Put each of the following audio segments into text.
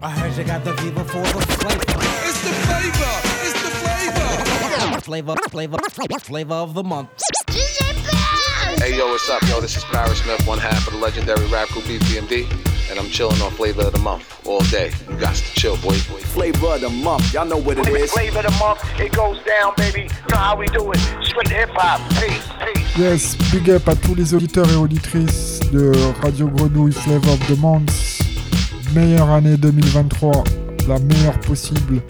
I heard you got the fever for the flavor. It's the flavor. It's the flavor. Flavor, flavor, flavor flavor of the month. Hey yo, what's up, yo? This is Parrish Smith, one half of the legendary rap group EPMD, and I'm chilling on Flavor of the Month all day. You got to chill, boy. Flavor of the month, y'all know what it is. Flavor of the month, it goes down, baby. You know how we do it. Straight hip hop. Peace, peace. Yes, big up à tous les auditeurs et auditrices de Radio Grenouille Flavor of the Month. Meilleure année 2023, la meilleure possible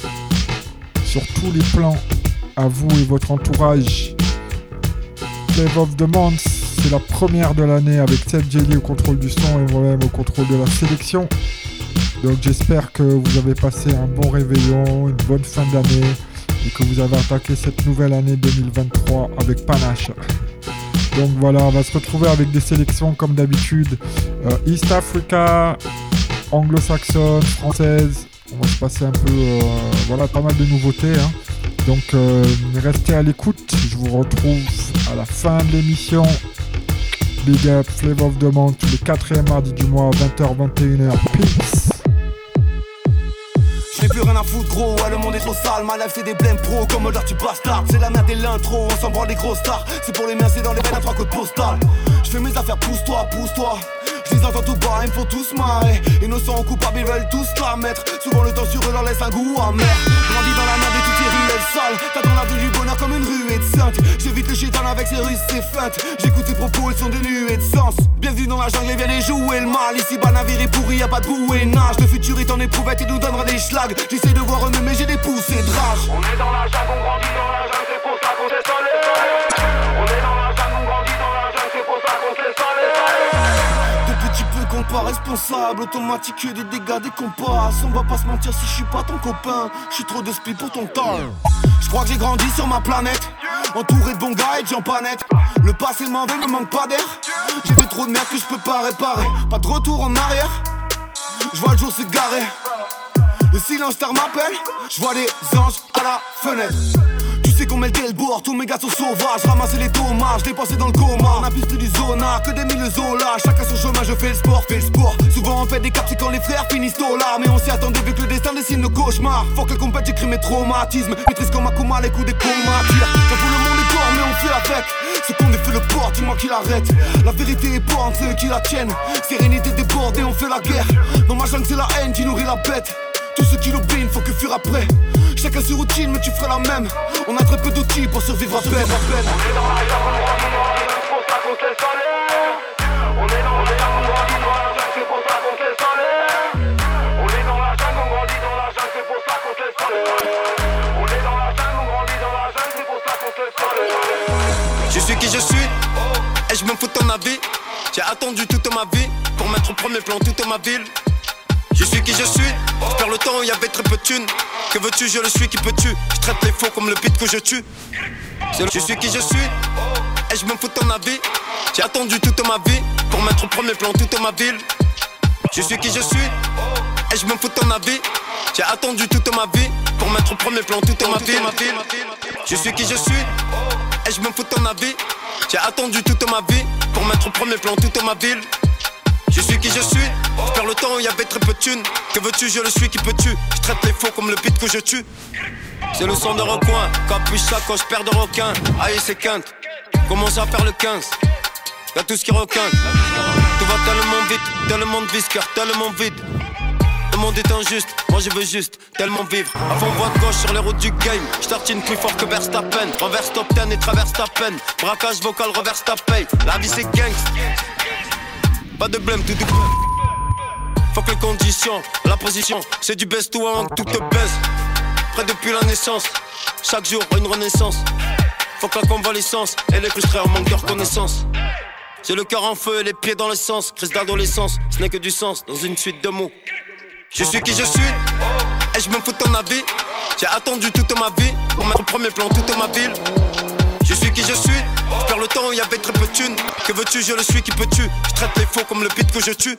sur tous les plans, à vous et votre entourage. Flavor of the Month, c'est la première de l'année avec Seth Jelly au contrôle du son et moi-même au contrôle de la sélection. Donc j'espère que vous avez passé un bon réveillon, une bonne fin d'année et que vous avez attaqué cette nouvelle année 2023 avec panache. Donc voilà, on va se retrouver avec des sélections comme d'habitude. Euh, East Africa, anglo-saxonne, française. On va se passer un peu, euh, voilà, pas mal de nouveautés. hein. Donc euh, restez à l'écoute. Je vous retrouve à la fin de l'émission. Big up, Flavor of the Month, tous les quatrièmes mardis du mois, 20h-21h. Peace. J'ai plus rien à foutre gros, le monde est trop sale Ma life c'est des blèmes pro comme l'heure tu bastard C'est la merde et l'intro, on s'en branle des grosses stars C'est pour les miens, c'est dans les veines à trois codes postales Je fais mes affaires, pousse-toi, pousse-toi je les entends tout bas, ils me font tous marrer. Innocents ou coupables, ils veulent tous la mettre. Souvent le temps sur eux leur laisse un goût amer. Grandi dans la merde et toutes ces ruelles sales T'as dans la vue du bonheur comme une ruée de sainte. J'évite le chétan avec ses ruses, ses feintes. J'écoute ses propos, ils sont dénués de sens. Bienvenue dans la jungle et viens jouer le mal. Ici bas navire est pourri, y'a pas de boue et nage. Le futur est en éprouvette, il nous donnera des schlags. J'essaie de voir eux mais j'ai des poussées de rage. On est dans responsable, automatique que des dégâts des compas. On va pas se mentir si je suis pas ton copain, je suis trop de speed pour ton temps. Je crois que j'ai grandi sur ma planète, entouré de bons gars et de gens pas nets. Le passé m'en veut, me manque pas d'air. J'ai fait trop de merde que je peux pas réparer. Pas de retour en arrière, je vois le jour se garer. Le silence m'appelle, je vois les anges à la fenêtre. Sais qu'on met le bord, tous mes gars sont sauvages. Ramasser les tomates, je dépensé dans le coma. On a plus du zona que des mille zola. Chacun son chemin, je fais le sport, fais le sport. Souvent on fait des caps, c'est quand les frères finissent au là. Mais on s'y attendait vu que le destin dessine nos cauchemars. Faut que combat, j'écris mes traumatismes. Maîtrise comme Akuma, les coups des comas. J'avoue le monde est corps, mais on fait avec. Ce qu'on fait le port, dis-moi qui l'arrête. La vérité est pour ceux qui la tiennent. Sérénité débordée, on fait la guerre. Dans ma jungle, c'est la haine qui nourrit la bête. Tous ceux qui l'obéissent, faut que fuir après. Chacun ses routines, mais tu feras la même. On a très peu d'outils pour survivre à peine. On est dans la jungle, on grandit dans la jungle, c'est pour ça qu'on s'est salé. On est dans la jungle, on grandit dans la jungle, c'est pour ça qu'on s'est salé. On est dans la jungle, on grandit dans la jungle, c'est pour ça qu'on s'est salé. On est dans la jungle, on grandit dans la jungle, c'est pour ça qu'on s'est salé. Je suis qui je suis et je me fous de ton avis. J'ai attendu toute ma vie pour mettre au premier plan toute ma ville. Je suis qui je suis, je perds le temps il y avait très peu de thunes. Que veux-tu, je le suis qui peux-tu? Je traite les faux comme le beat que je tue. Je suis qui je suis et je me fous de ton avis. J'ai attendu toute ma vie pour mettre au premier plan toute ma ville. Je suis qui je suis et je me fous de ton avis. J'ai attendu toute ma vie pour mettre au premier plan toute ma ville. Je suis qui je suis et je me fous de ton avis. J'ai attendu toute ma vie pour mettre au premier plan toute ma ville. Je suis qui je suis, je perds le temps il y avait très peu de thunes. Que veux-tu, je le suis qui peux-tu Je traite les faux comme le beat que je tue. C'est le son de recoin, capuche ça quand je perds de requin. Aïe, c'est quinte, commence à faire le 15. Y'a tout ce qui requinte. Tout va tellement vite, tellement de visqueur, tellement vide. Le monde est injuste, moi je veux juste tellement vivre. Avant voie de gauche sur les routes du game, je tartine plus fort que Verstappen. Renverse top 10 et traverse ta peine. Braquage vocal, reverse ta paye. La vie c'est gangst. Pas de blême, tout. Faut que les conditions, la position, c'est du best to one, tout te baisse. Près depuis la naissance, chaque jour une renaissance. Faut que la convalescence et les frustrés en manque de reconnaissance. J'ai le cœur en feu et les pieds dans l'essence. Crise d'adolescence, ce n'est que du sens dans une suite de mots. Je suis qui je suis, et je me fous de ton avis. J'ai attendu toute ma vie pour mettre au premier plan toute ma ville. Je suis qui je suis, je perds le temps il y avait très peu de thunes. Que veux-tu, je le suis qui peux-tu? Je traite les faux comme le beat que je tue.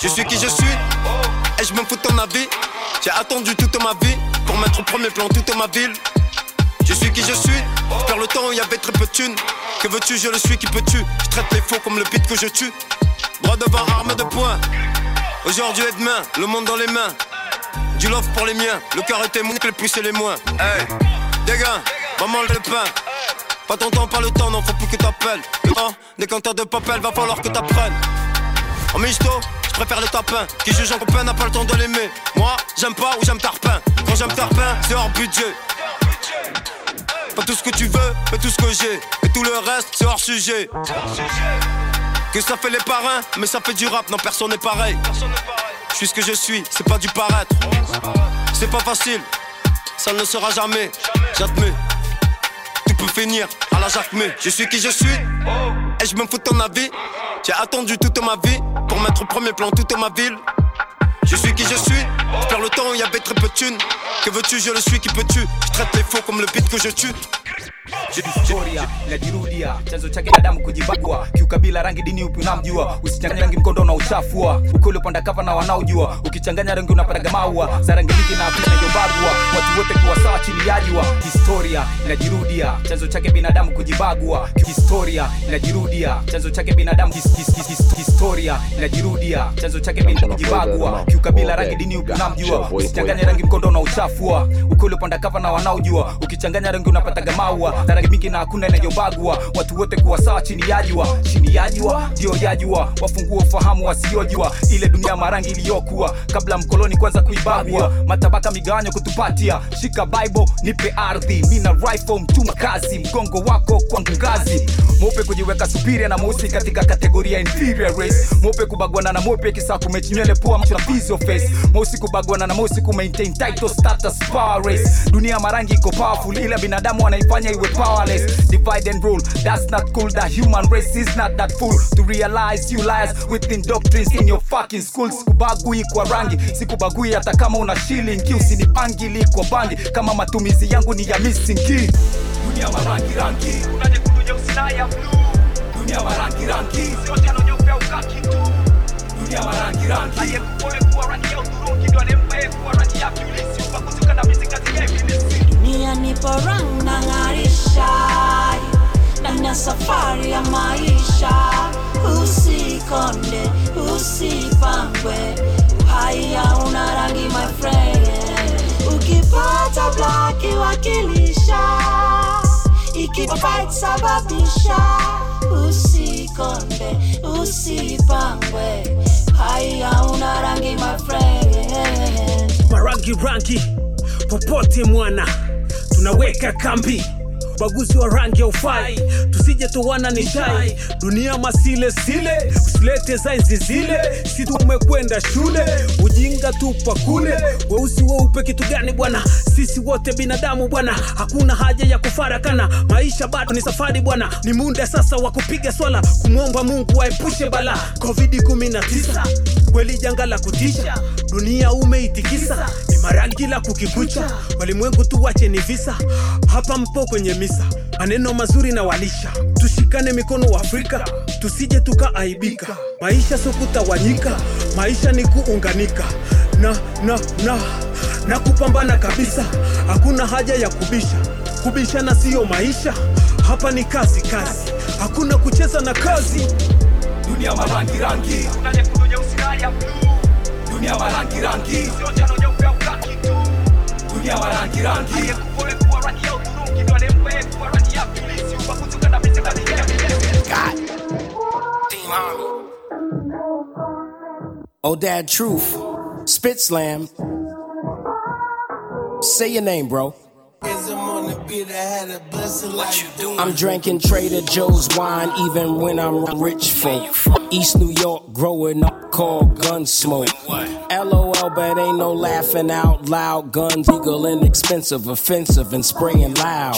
Je suis qui je suis, et je me fous de ton avis. J'ai attendu toute ma vie pour mettre au premier plan toute ma ville. Je suis qui je suis, je perds le temps il y avait très peu de thunes. Que veux-tu, je le suis qui peux-tu? Je traite les faux comme le beat que je tue. Droit devant, arme de poing. Aujourd'hui et demain, le monde dans les mains. Du love pour les miens, le cœur était mou, les plus et les moins. Hey, dégâts, maman le pain. Pas ton temps, pas le temps, non faut plus que t'appelles. Le temps, des compteurs de papel, va falloir que t'apprennes. En misto, je préfère les tapins. Qui juge en copain n'a pas le temps de l'aimer. Moi, j'aime pas ou j'aime tarpin. Quand j'aime tarpin, c'est hors budget. Pas tout ce que tu veux, mais tout ce que j'ai. Et tout le reste, c'est hors sujet. Que ça fait les parrains, mais ça fait du rap, non personne n'est pareil. Je suis ce que je suis, c'est pas du paraître. C'est pas facile, ça ne le sera jamais. J'admets, peux finir à la Jacquemé. Je suis qui je suis, et je me fous de ton avis. J'ai attendu toute ma vie pour mettre au premier plan toute ma ville. Je suis qui je suis, je perds le temps il y avait très peu de thunes. Que veux-tu, je le suis, qui peux-tu? Je traite les faux comme le beat que je tue. Historia inajirudia chanzo chake na damu kujibagwa, kiukabila rangi dini upi unamjua. Usichanganya rangi mkondo na uchafua ukweli upanda kava na wanaojua. Ukichanganya rangi unapata maua za rangi nyingi na afya inayobagwa, watu wote kuwa sawa chini ya jua. Historia inajirudia chanzo chake binadamu kujibagwa, historia inajirudia chanzo chake binadamu his, his, his, his, historia inajirudia chanzo chake binadamu kujibagwa, kiukabila rangi dini upi unamjua. usichanganya rangi mkondo na uchafua ukweli upanda kava na wanaojua. Ukichanganya rangi unapata maua rangi mingi na hakuna inayobagwa, watu wote kuwa sawa chini ya jua. Chini ya jua ndio ya jua. Wafungue ufahamu wasiojua. Ile dunia marangi iliyokuwa kabla mkoloni kwanza kuibagua matabaka migawanyo kutupatia. Shika bible nipe ardhi. Mina rifle mtuma kazi. Mgongo wako kwangu ngazi. Mweupe kujiweka superior na mweusi katika kategoria inferior race. Mweupe kubagwana na mweupe kisa kumechinywele pua macho na physio face. Mweusi kubagwana na mweusi kumaintain title status power race. Dunia marangi iko powerful ila binadamu wanaifanya iwe powerless divide and rule that's not cool. The human race is not that fool. To realize you liars within doctrines in your fucking schools. Sikubagui kwa rangi sikubagui hata kama una shilling. Ki usinipangili kwa bangi kama matumizi yangu ni ya missing key dunia marangi rangi. Kuna nyekundu nyeusi na ya blue? Dunia marangi rangi. Sio njano nyeupe au kaki tu. Dunia marangi rangi. Aliyekuone kuwa rangi ya udhurungi ndo anempe kuwa rangi ya kiulisi. Ubaguzi ukandamizi kazi ya ibilisi dunia nipo porang na ng'arisha ndani na safari ya maisha. Usikonde usipangwe uhai hauna rangi my friend. Ukipata blaki wakilisha ikifight sababisha. Usikonde usipangwe uhai hauna rangi my friend. Marangi rangi popote mwana tunaweka kambi ubaguzi wa rangi aufai tusije tuwana ni shai. Dunia masile sile usilete zainzi zile. Si tumekwenda shule. Ujinga tupa kule. Weusi weupe kitu gani bwana? Sisi wote binadamu bwana. Hakuna haja ya kufarakana. Maisha bado ni safari bwana. Ni muda sasa wa kupiga swala. Kumwomba mungu waepushe bala covid 19 kweli janga la kutisha. Dunia umeitikisa. Ni marangi la kukikucha. Walimwengu tuwache ni visa. Hapa mpo kwenye misa. Maneno mazuri na walisha. Tushikane mikono wa afrika. Tusije tukaaibika. Maisha sio kutawanyika. Maisha ni kuunganika. Na na na na kupambana kabisa. Hakuna haja ya kubisha. Kubishana siyo maisha. Hapa ni kazi kazi. Hakuna kucheza na kazi. Dunia marangi rangi ya blue dunia marangi rangi sio njano nyeupe au kaki tu dunia marangi rangi aliyekuone kuwa rangi ya kuwa rangi ya Oh, Dad Truth, Spit Slam. Say your name, bro. I'm drinking Trader Joe's wine even when I'm rich folk. East New York, growing up called Gunsmoke. LOL, but ain't no laughing out loud. Guns legal and expensive, offensive, and spraying loud.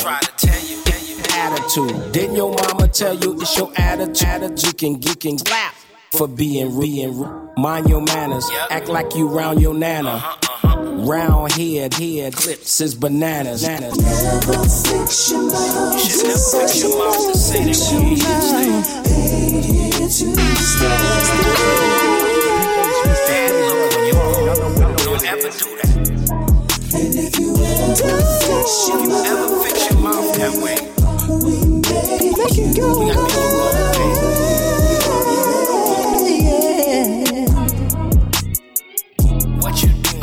Attitude. Didn't your mama tell you it's your attitude? You can geek and slap for being re and re- mind your manners. Act like you round your nana. Round head, head clips is bananas. Should never fix your mouth and say that ever do that. If you ever fix your mouth that way,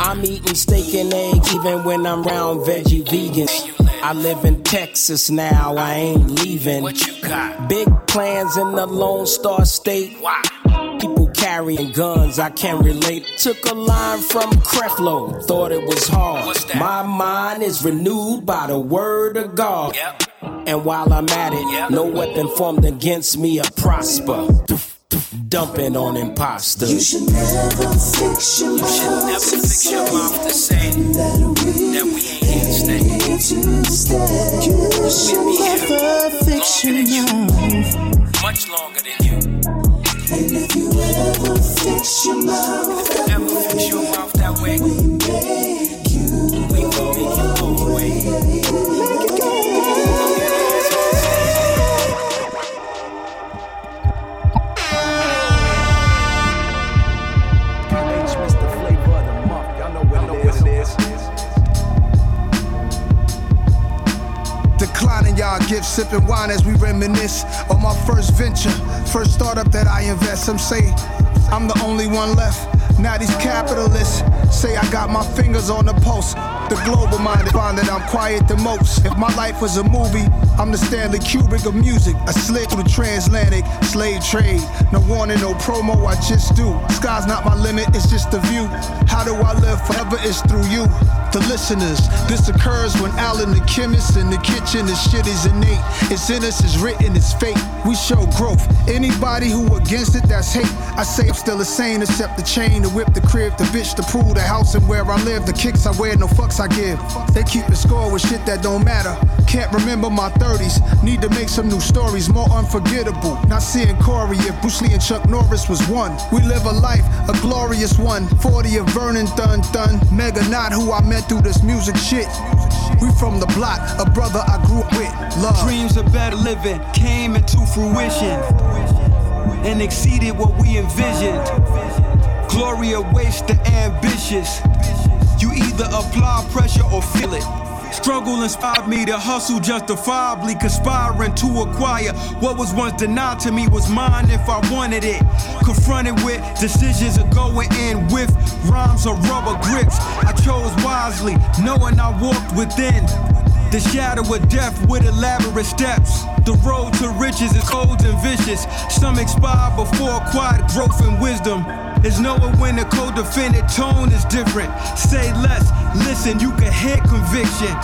I'm eating steak and egg even when I'm round veggie vegans. I live in Texas now, I ain't leaving. What you got? Big plans in the Lone Star State. Why? People carrying guns, I can't relate. Took a line from Creflo, thought it was hard. My mind is renewed by the word of God. And while I'm at it, no weapon formed against me will prosper. Dumping on imposters. You should never fix your You should never fix your mouth to say that we ain't here to stay. You should never fix your mouth. Much longer than you. And if you ever fix your mouth, If you ever fix your mouth that way, we make you make you go away. Y'all sipping wine as we reminisce on my first venture, first startup that I invest. Some say I'm the only one left. Now these capitalists say I got my fingers on the pulse. The global minded find that I'm quiet the most. If my life was a movie, I'm the Stanley Kubrick of music. I slid through the transatlantic slave trade. No warning, no promo, I just do. Sky's not my limit, it's just the view. How do I live forever? It's through you. The listeners, this occurs when Alan the chemist in the kitchen, the shit is innate. It's in us, it's written, it's fate. We show growth. Anybody who against it, that's hate. I say I'm still the same, except the chain, the whip, the crib, the bitch, the pool, the house, and where I live, the kicks I wear, no fucks I give. They keep it score with shit that don't matter. Can't remember my 30s. Need to make some new stories more unforgettable. Not seeing Corey if Bruce Lee and Chuck Norris was one. We live a life, a glorious one. 40 of Vernon Thun Thun. Mega not who I met through this music shit. We from the block, a brother I grew up with. Love. Dreams of better living came into fruition and exceeded what we envisioned. Glory awaits the ambitious. You either apply pressure or feel it. Struggle inspired me to hustle justifiably, conspiring to acquire what was once denied to me was mine if I wanted it. Confronted with decisions of going in with rhymes or rubber grips. I chose wisely, knowing I walked within the shadow of death with elaborate steps. The road to riches is cold and vicious. Some expire before quiet growth and wisdom. Is knowing when the co-defendant tone is different. Say less, listen, you can hit conviction.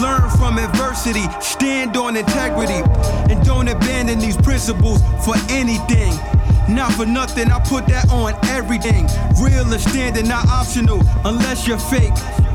Learn from adversity, stand on integrity, and don't abandon these principles for anything. Not for nothing, I put that on everything. Real is standing, not optional, unless you're fake.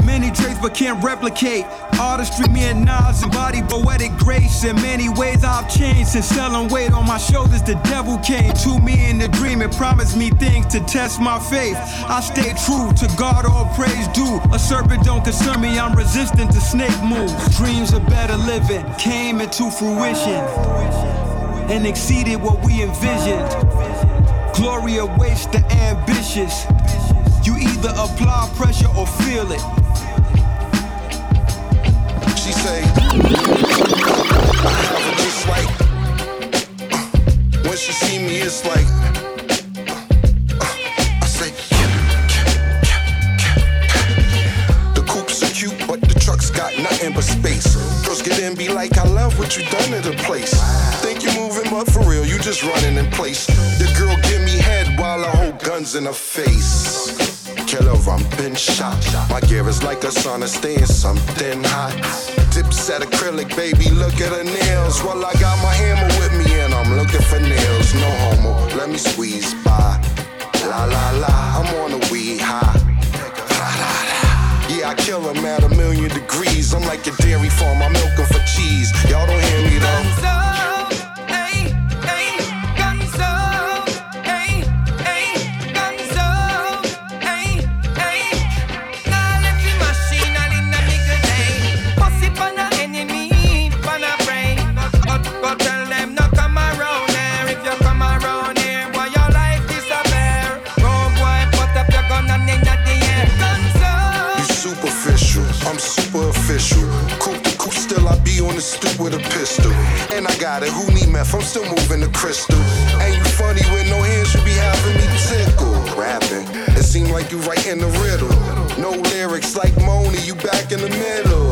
Many traits but can't replicate. Artistry, me and Nas embody poetic grace. In many ways, I've changed since selling weight on my shoulders. The devil came to me in a dream and promised me things to test my faith. I stay true to God, all praise due. A serpent don't concern me, I'm resistant to snake moves. Dreams of better living came into fruition and exceeded what we envisioned. Glory awaits the ambitious. You either apply pressure or feel it. She say, I have when she see me, it's like. uh, I say, the coupes are cute, but the truck's got nothing but space. Girls get in, be like, I love what you done to the place. Think you moving, but for real, you just running in place. The girl give me head while I hold guns in her face. Killer, I'm been shot. My gear is like a sauna, staying something hot. Dips at acrylic, baby, look at her nails. Well, I got my hammer with me and I'm looking for nails. No homo, let me squeeze by. La la la, I'm on a weed high. Yeah, I kill him at a million degrees. I'm like a dairy farm, I'm milking for cheese. Y'all don't hear me though. Pistol. And I got it, who need meth? I'm still moving the crystal. Ain't you funny with no hands, you be having me tickle. Rapping, it seem like you in the riddle. No lyrics like Moni, you back in the middle.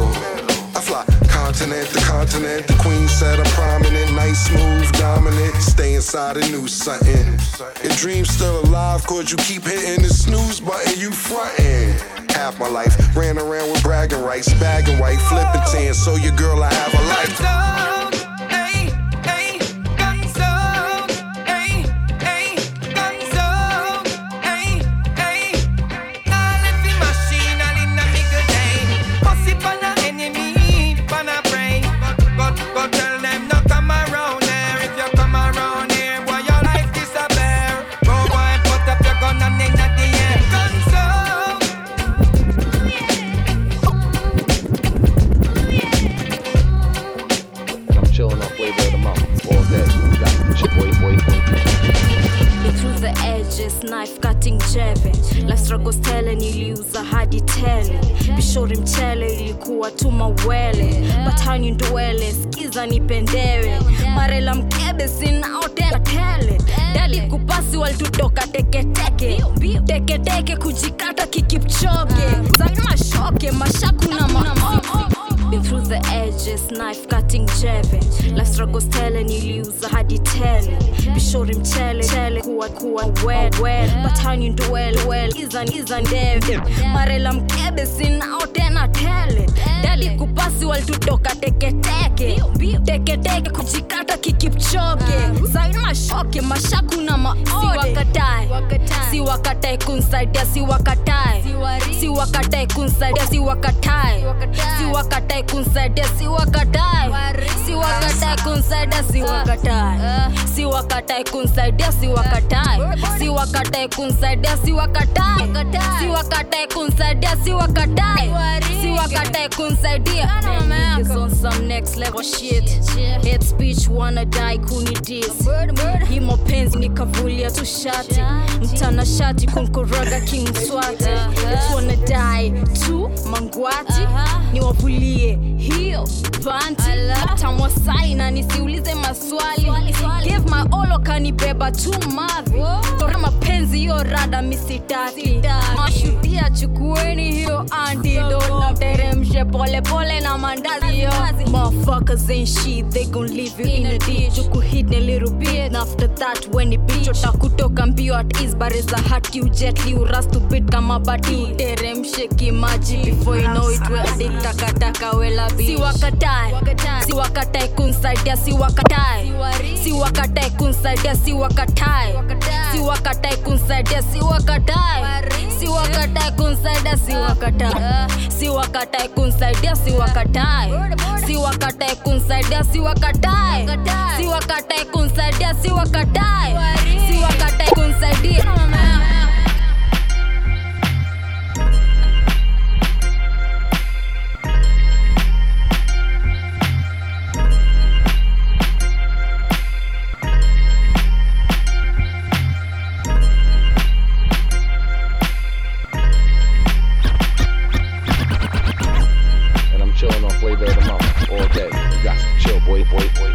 Continent continent. The queen said I'm prominent, nice, smooth, dominant. Stay inside and new something. Your dream's still alive, cause you keep hitting the snooze button, you frontin'. Half my life ran around with bragging rights, bagging white, flipping tan. So your girl, I have a life. Skiza nipendewe marela mkebe sinao tena tele dali kupasi walitutoka teketeke teketeke kujikata kikipchoge Zaina mashoke mashaku na maoke Been through the edges, knife cutting jeve. Life struggles tele niliuza hadi tele. Bishori mchele chele well izan izan ndeve marela mkebe sinao tena tele. Dali kupasi walitutoka teketeke teketeke kujikata kikipchoge zaina mashoke mashaku na maode. Si wakatae kunsaidia si wakatae si wakatae kunsaidia si wakatae si wakatae kunsaidia si wakatae si wakatae kunsaidia si wakatae si wakatae kunsaidia si wakatae si wakatae kunsaidia si wakatae si wakatae kunsaidia si wakatae si wakatae kunsaidia on some next level shit. Head speech wanna die kuni dis. Hii mapenzi nikavulia tu shati. Mtana shati kunkoroga king swati let's wanna die tu mangwati. Niwavulie hiyo panti tamwasai na nisiulize maswali. Give my all kanibeba tu madhi tora mapenzi hiyo rada misitaki mashutia chukueni hiyo antidote teremshe pole pole na mandazi yo motherfuckers ain't shit they gon leave you in a ditch. You could hit a little bit and after that when it bitch. Utakutoka mbio at ease you rust to bit kama bati. Uteremshe kimaji before you know it we addict takataka wela bitch si wakatae si wakatae kunsaidia si wakatae si wakatae kunsaidia si wakatae. Si wakatae kunsaidia si wakatae. Si wakatae kunsaidia si wakatae. Si wakatae kunsaidia si wakatae. Si wakatae kunsaidia si wakatae. Si wakatae kunsaidia si wakatae. Si wakatae kunsaidia all day. You got it. chill, boy, boy, boy.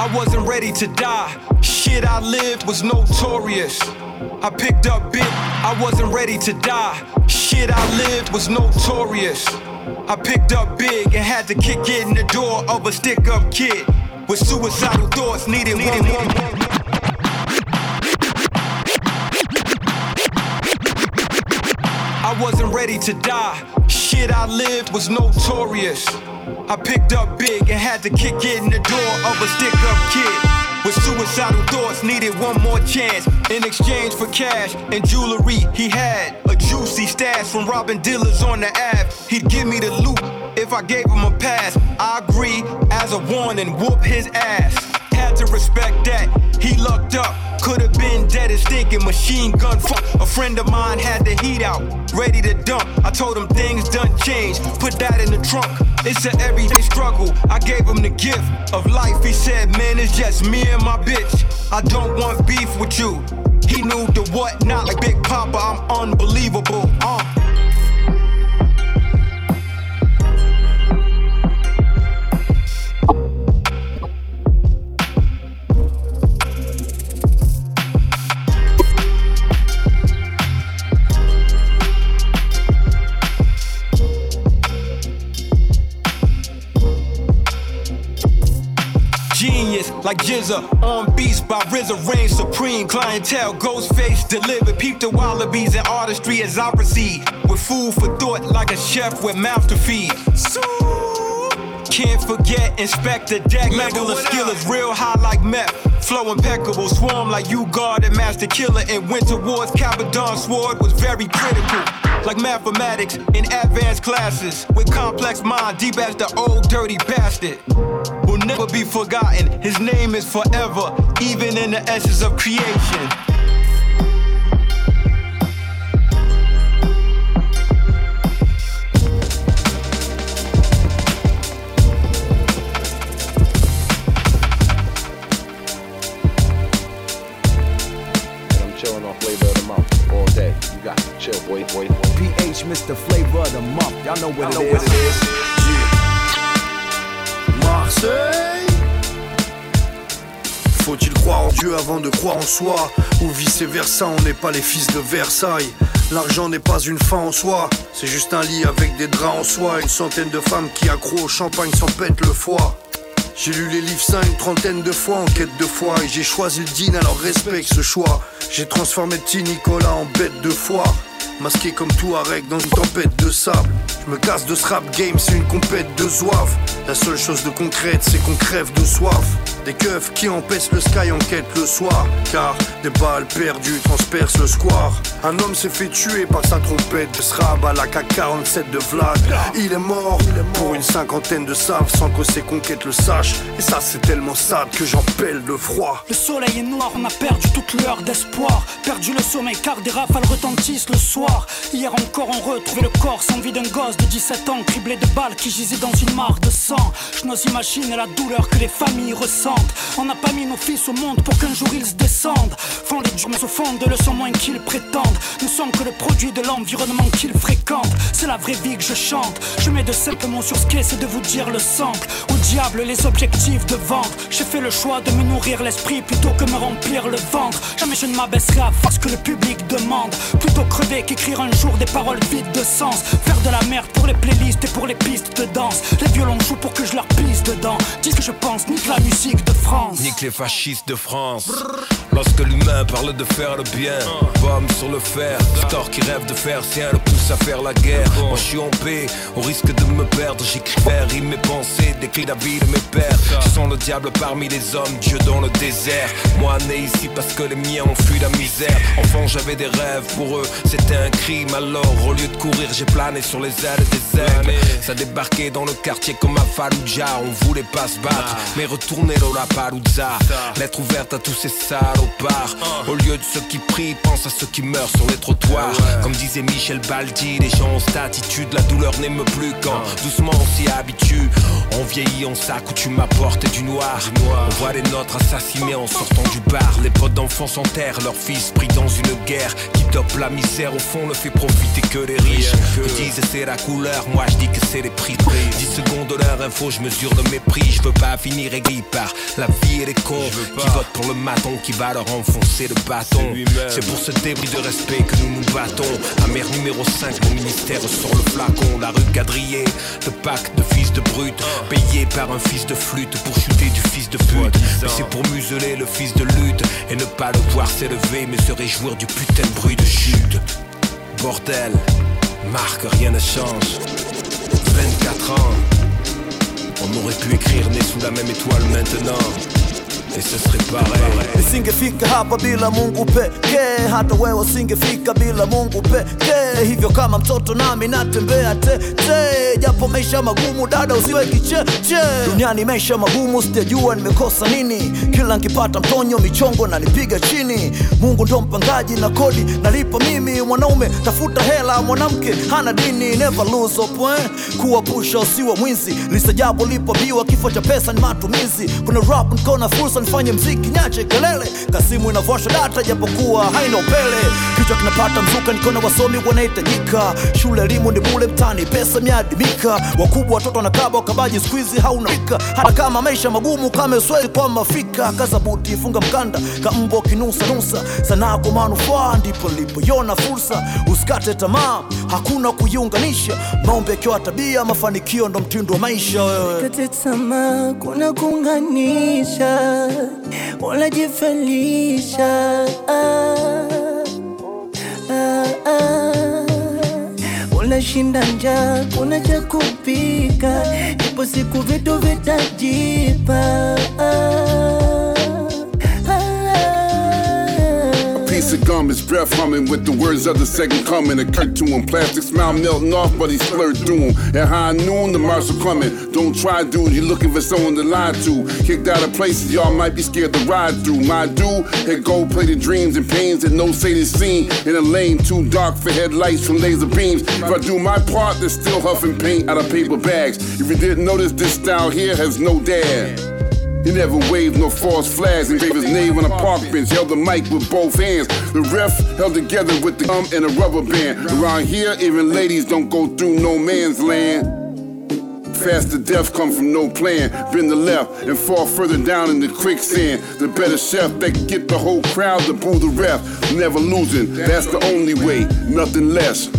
I wasn't ready to die. Shit I lived was notorious. I picked up big, I wasn't ready to die. Shit I lived was notorious. I picked up big and had to kick in the door of a stick up kid with suicidal thoughts needed one more. I wasn't ready to die. Shit I lived was notorious. I picked up big and had to kick in the door of a stick up kid. With suicidal thoughts, needed one more chance. In exchange for cash and jewelry, he had a juicy stash from robbing dealers on the Ave. He'd give me the loot if I gave him a pass. I agree as a warning, whoop his ass. Respect that. He lucked up. Could have been dead as stinking machine gun fuck. A friend of mine had the heat out, ready to dump. I told him things done changed. Put that in the trunk. It's an everyday struggle. I gave him the gift of life. He said, Man, it's just me and my bitch. I don't want beef with you. He knew the what, not like Big Papa. I'm unbelievable. Uh. Genius like GZA. On beats by RZA, reign supreme. Clientele, Ghostface, delivered. Peep the wallabies and artistry as I proceed. With food for thought like a chef with mouth to feed. Can't forget, inspect the deck. Of skill is real high like meth. Flow impeccable, swarm like you guard and Masta Killa. And went towards Capadon sword was very critical. Like mathematics in advanced classes. With complex mind, deep as the Ol' Dirty Bastard. Will never be forgotten. His name is forever, even in the essence of creation. I'm chilling on flavor of the month all day. You got chill, boy, boy, boy. PH, Mr. Flavor of the month. Y'all know what Y'all it know is. what it is. Marseille Faut-il croire en Dieu avant de croire en soi Ou vice versa, on n'est pas les fils de Versailles. L'argent n'est pas une fin en soi C'est juste un lit avec des draps en soie. Une centaine de femmes qui accro au champagne s'en pètent le foie. J'ai lu les livres saints une trentaine de fois en quête de foi. Et j'ai choisi le din alors respecte ce choix. J'ai transformé petit Nicolas en bête de foire Masqué comme tout Arek dans une tempête de sable. Je me casse de ce rap game, c'est une compète de zouave. La seule chose de concrète, c'est qu'on crève de soif Des keufs qui empêchent le sky en quête le soir Car des balles perdues transpercent le square Un homme s'est fait tuer par sa trompette de srab à la K47 de Vlad Il est mort pour une cinquantaine de saves Sans que ses conquêtes le sachent Et ça c'est tellement sad que j'en pèle le froid Le soleil est noir, on a perdu toute lueur d'espoir. Perdu le sommeil car des rafales retentissent le soir. Hier encore, on retrouvait le corps sans vie d'un gosse de 17 ans, criblé de balles qui gisait dans une mare de sang. Je n'ose imaginer la douleur que les familles ressentent. On n'a pas mis nos fils au monde pour qu'un jour ils se descendent. Font les jours, mais au fond de le sont moins qu'ils prétendent. Nous sommes que le produit de l'environnement qu'ils fréquentent. C'est la vraie vie que je chante. Je mets de simples mots sur ce qu'est, c'est de vous dire le sample. Au diable, les objectifs de vente. J'ai fait le choix de me nourrir l'esprit plutôt que me remplir le ventre. Jamais je ne m'abaisserai à faire que le public demande. Plutôt crever qu'écrire un jour des paroles vides de sens. Faire de la merde pour les playlists et pour les pistes de danse. Les violons jouent pour que je leur pisse dedans. Dis ce que je pense, nique la musique de France. Nique les fascistes de France. Lorsque l'humain parle de faire le bien, pomme sur le fer. Tort qui rêve de faire sien le pousse à faire la guerre. Moi je suis en paix, au risque de me perdre. J'écris vers mes pensées, décris la vie de mes pères. Je sens le diable parmi les hommes, Dieu dans le désert. Moi né ici parce que les miens ont fui la misère. Enfant j'avais des rêves, pour eux c'était un crime. Alors au lieu de courir, j'ai plané sur les ailes des aigles. Ça débarquait dans le quartier comme à Fallujah. On voulait pas se battre, mais retourner dans la. Lettre ouverte à tous ces salopards. Au lieu de ceux qui prient, pense à ceux qui meurent sur les trottoirs. Comme disait Michel Baldi, les gens ont cette attitude. La douleur n'aime plus quand doucement on s'y habitue. On vieillit, on s'accoutume à porter du noir. On voit les nôtres assassinés en sortant du bar. Les potes d'enfants s'enterrent, leur fils pris dans une guerre qui dope la misère. Au fond, ne fait profiter que les riches. Eux disent c'est la couleur, moi je dis que c'est les prix. 10 secondes de leur info, je mesure le mépris. Je veux pas finir aigri par la vie et les cons qui votent pour le maton qui va leur enfoncer le bâton. C'est pour ce débris de respect que nous nous battons. Amer numéro 5, mon ministère sur le flacon. La rue quadrillée, le pacte de fils de brute. Payé par un fils de flûte pour chuter du fils de pute. Mais c'est pour museler le fils de lutte et ne pas le voir s'élever, mais se réjouir du putain de bruit de chute. Bordel, Marc, rien ne change. 24 ans, on aurait pu écrire né sous la même étoile maintenant. Et ce serait pareil. nisingefika hapa bila mungu pekee. Hata wewe usingefika bila mungu pekee. Hivyo kama mtoto nami natembea tete japo maisha magumu dada usiwe kicheche. Duniani maisha magumu sijajua nimekosa nini. Kila nkipata mtonyo michongo na nipiga chini. Mungu ndo mpangaji na kodi nalipa mimi. Mwanaume tafuta hela mwanamke hana dini never lose hope eh? kuwapusha usiwe mwizi. Lisajabu lipobiwa kifo cha pesa ni matumizi. Kuna rap nkona fursa ruhusa nifanye mziki nyache kelele. Kasimu inavosha data japokuwa haina upele. Kichwa kinapata mzuka nikiona wasomi wanahitajika shule elimu ni bule mtani pesa miadimika wakubwa watoto wanakaba wakabaji skuizi hauna fika hata kama maisha magumu kama sweli kwa mafika. Kaza buti funga mkanda kambo kinusa nusa. Sanaa kwa manufaa ndipo nilipoiona fursa. Usikate tamaa hakuna kuiunganisha. Maombi yakiwa tabia mafanikio ndo mtindo wa maisha. Wewe tamaa kuna kuunganisha, unajifelisha ah. Unashinda njaa, kuna cha kupika, ipo siku vitu vitajipa gum, his breath humming with the words of the second coming. Cut to him, plastic smile melting off, but he slurred through him. At high noon, the marshal coming. Don't try, dude, you looking for someone to lie to. Kicked out of places y'all might be scared to ride through. My dude had gold plated dreams and pains that no saty's seen. In a lane too dark for headlights from laser beams. If I do my part, they're still huffing paint out of paper bags. If you didn't notice, this style here has no dad. He never waved no false flags and gave his name on a park bench. Held the mic with both hands. The ref held together with the gum and a rubber band. Around here, even ladies don't go through no man's land. Faster death come from no plan. Bend the left and fall further down in the quicksand. The better chef that get the whole crowd to boo the ref. Never losing, that's the only way, nothing less.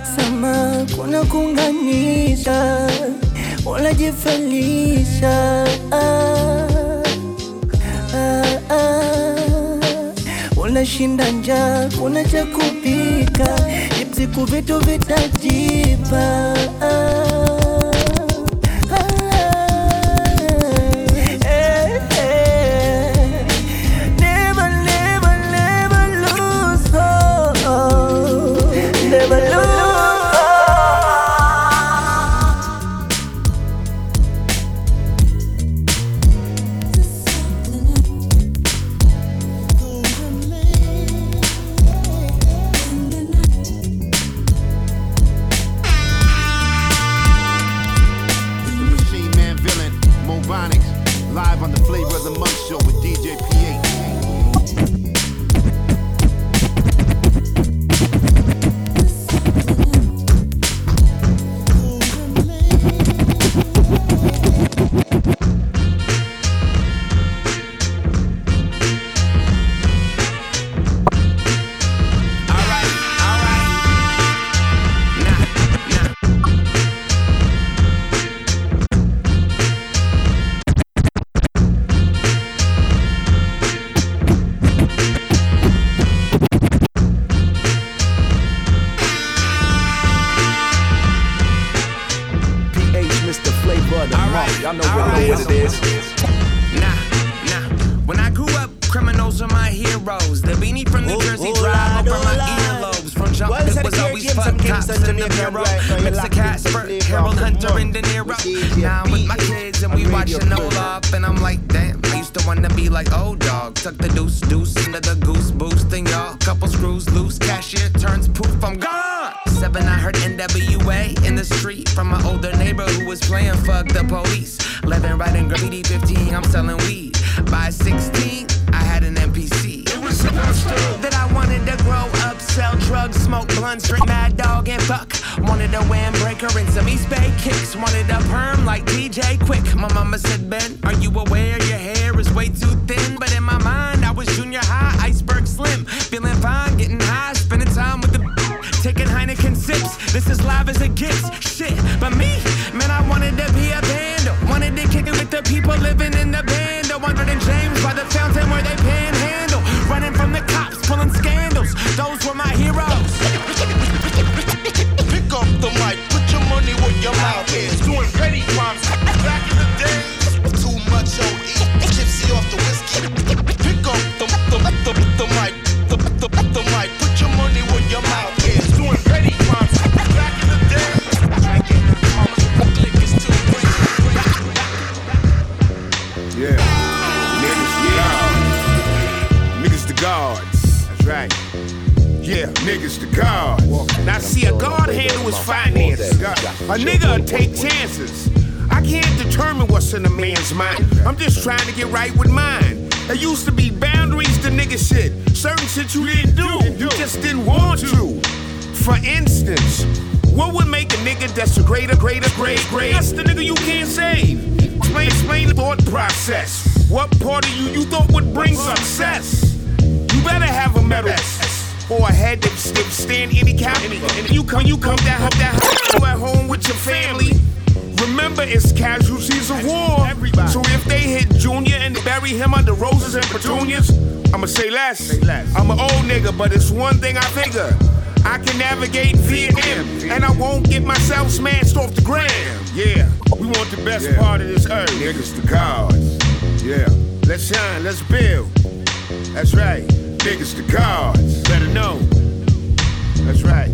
Sikate kuna kuunganisha, unajifalisha ah. Unashinda njaa, kuna cha kupika, siku vitu vitajipa ah, of the month. Y'all know what, know what it is. Nah, nah. When I grew up, criminals were my heroes. The beanie from New oh, Jersey oh, drive over my earlobes. From jump, Well, it was always Games fuck cops Kingston, in the Jamaican bureau. right now. You're Mix locked the into Casper, Harold Hunter, and De Niro. Now I'm with my kids and we watching program. up, and I'm like, damn. Used to wanna be like old dog. Tuck the deuce, deuce into the goose boost, and y'all. Couple screws loose, cashier turns poof, I'm gone. Seven, I heard NWA in the street from my older neighbor who was playing fuck the police. 11 writing graffiti, 15, I'm selling weed. By 16, I had an MPC. It was supposed to. That I wanted to grow up, sell drugs, smoke blunts, drink mad dog, and fuck. Wanted a windbreaker and some East Bay kicks. Wanted a perm like DJ Quik. My mama said, Ben, are you aware your hair is way too thin? But in my mind, I was junior high, iceberg slim. Feeling fine, getting high, spending time with the taking Heineken sips. This is live as it gets. Shit, but me, man, I wanted to be a band. Wanted to kick it with the people living in the Those were my heroes. Pick up the mic, put your money where your mouth is. God. Now see, a God handle his finances. A nigga take chances. I can't determine what's in a man's mind. I'm just trying to get right with mine. There used to be boundaries to nigga shit. Certain shit you didn't do. You just didn't want to. For instance, what would make a nigga that's a greater, greater, great, great? That's the nigga you can't save. Explain, explain the thought process. What part of you you thought would bring success? You better have a medal or a head that st- stand any count. And you come, you come down, that you at home with your family. Remember, it's casualties of war. So if they hit Junior and bury him under roses and petunias, I'ma say less. I'm an old nigga, but it's one thing I figure. I can navigate Vietnam, and I won't get myself smashed off the ground. Yeah, we want the best part of this earth. Niggas the gods. Yeah, let's shine, let's build. That's right, niggas to gods. Better know. That's right.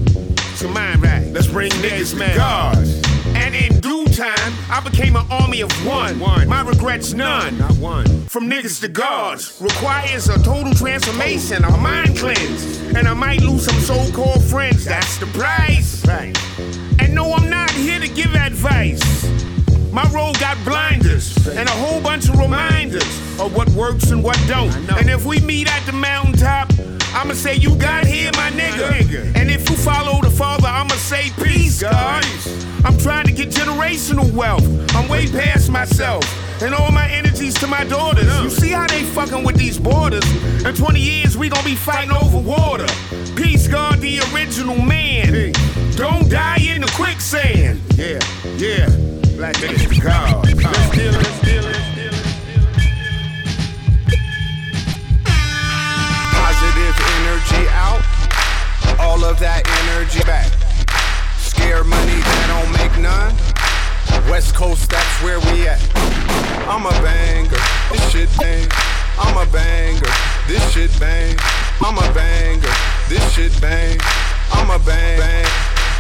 So mind right. Let's bring niggas the gods. And in due time, I became an army of one. My regrets none. Not one. From niggas to gods requires a total transformation, a mind cleanse, and I might lose some so-called friends. That's the price. Right. And no, I'm not here to give advice. My road got blinders and a whole bunch of reminders of what works and what don't. And if we meet at the mountaintop, I'ma say you got here, my nigga. And if you follow the Father, I'ma say peace, God. I'm trying to get generational wealth. I'm way past myself. And all my energies to my daughters. You see how they fucking with these borders? In 20 years, we gon' be fighting over water. Peace, God, the original man. Don't die in the quicksand. Yeah, yeah. Black niggas, God. Positive energy out, all of that energy back. Scare money that don't make none. West Coast, that's where we at. I'm a banger, this shit bang. I'm a banger, this shit bang. I'm a banger, this shit bang. I'm a bang, bang,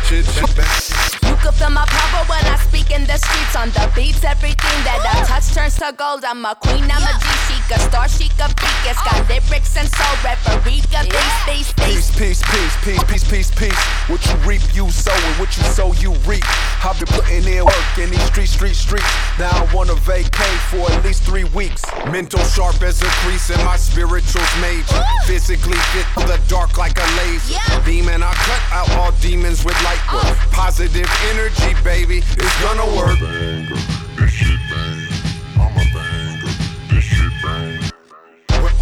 shit, shit bang. You feel my power when I speak in the streets. On the beats, everything that I touch turns to gold. I'm a queen, I'm a a star, she a peak. It's got lyrics and soul, referee, got bass, bass, bass. Peace, peace, peace, peace, peace, peace, peace. What you reap, you sow, and what you sow, you reap. I've been putting in work in these streets, streets, streets. Now I wanna vacate for at least three weeks. Mental sharp as a crease, and my spiritual's major. Physically fit through the dark like a laser. Demon, I cut out all demons with light work. Oh. Positive energy, baby, it's gonna work. Where,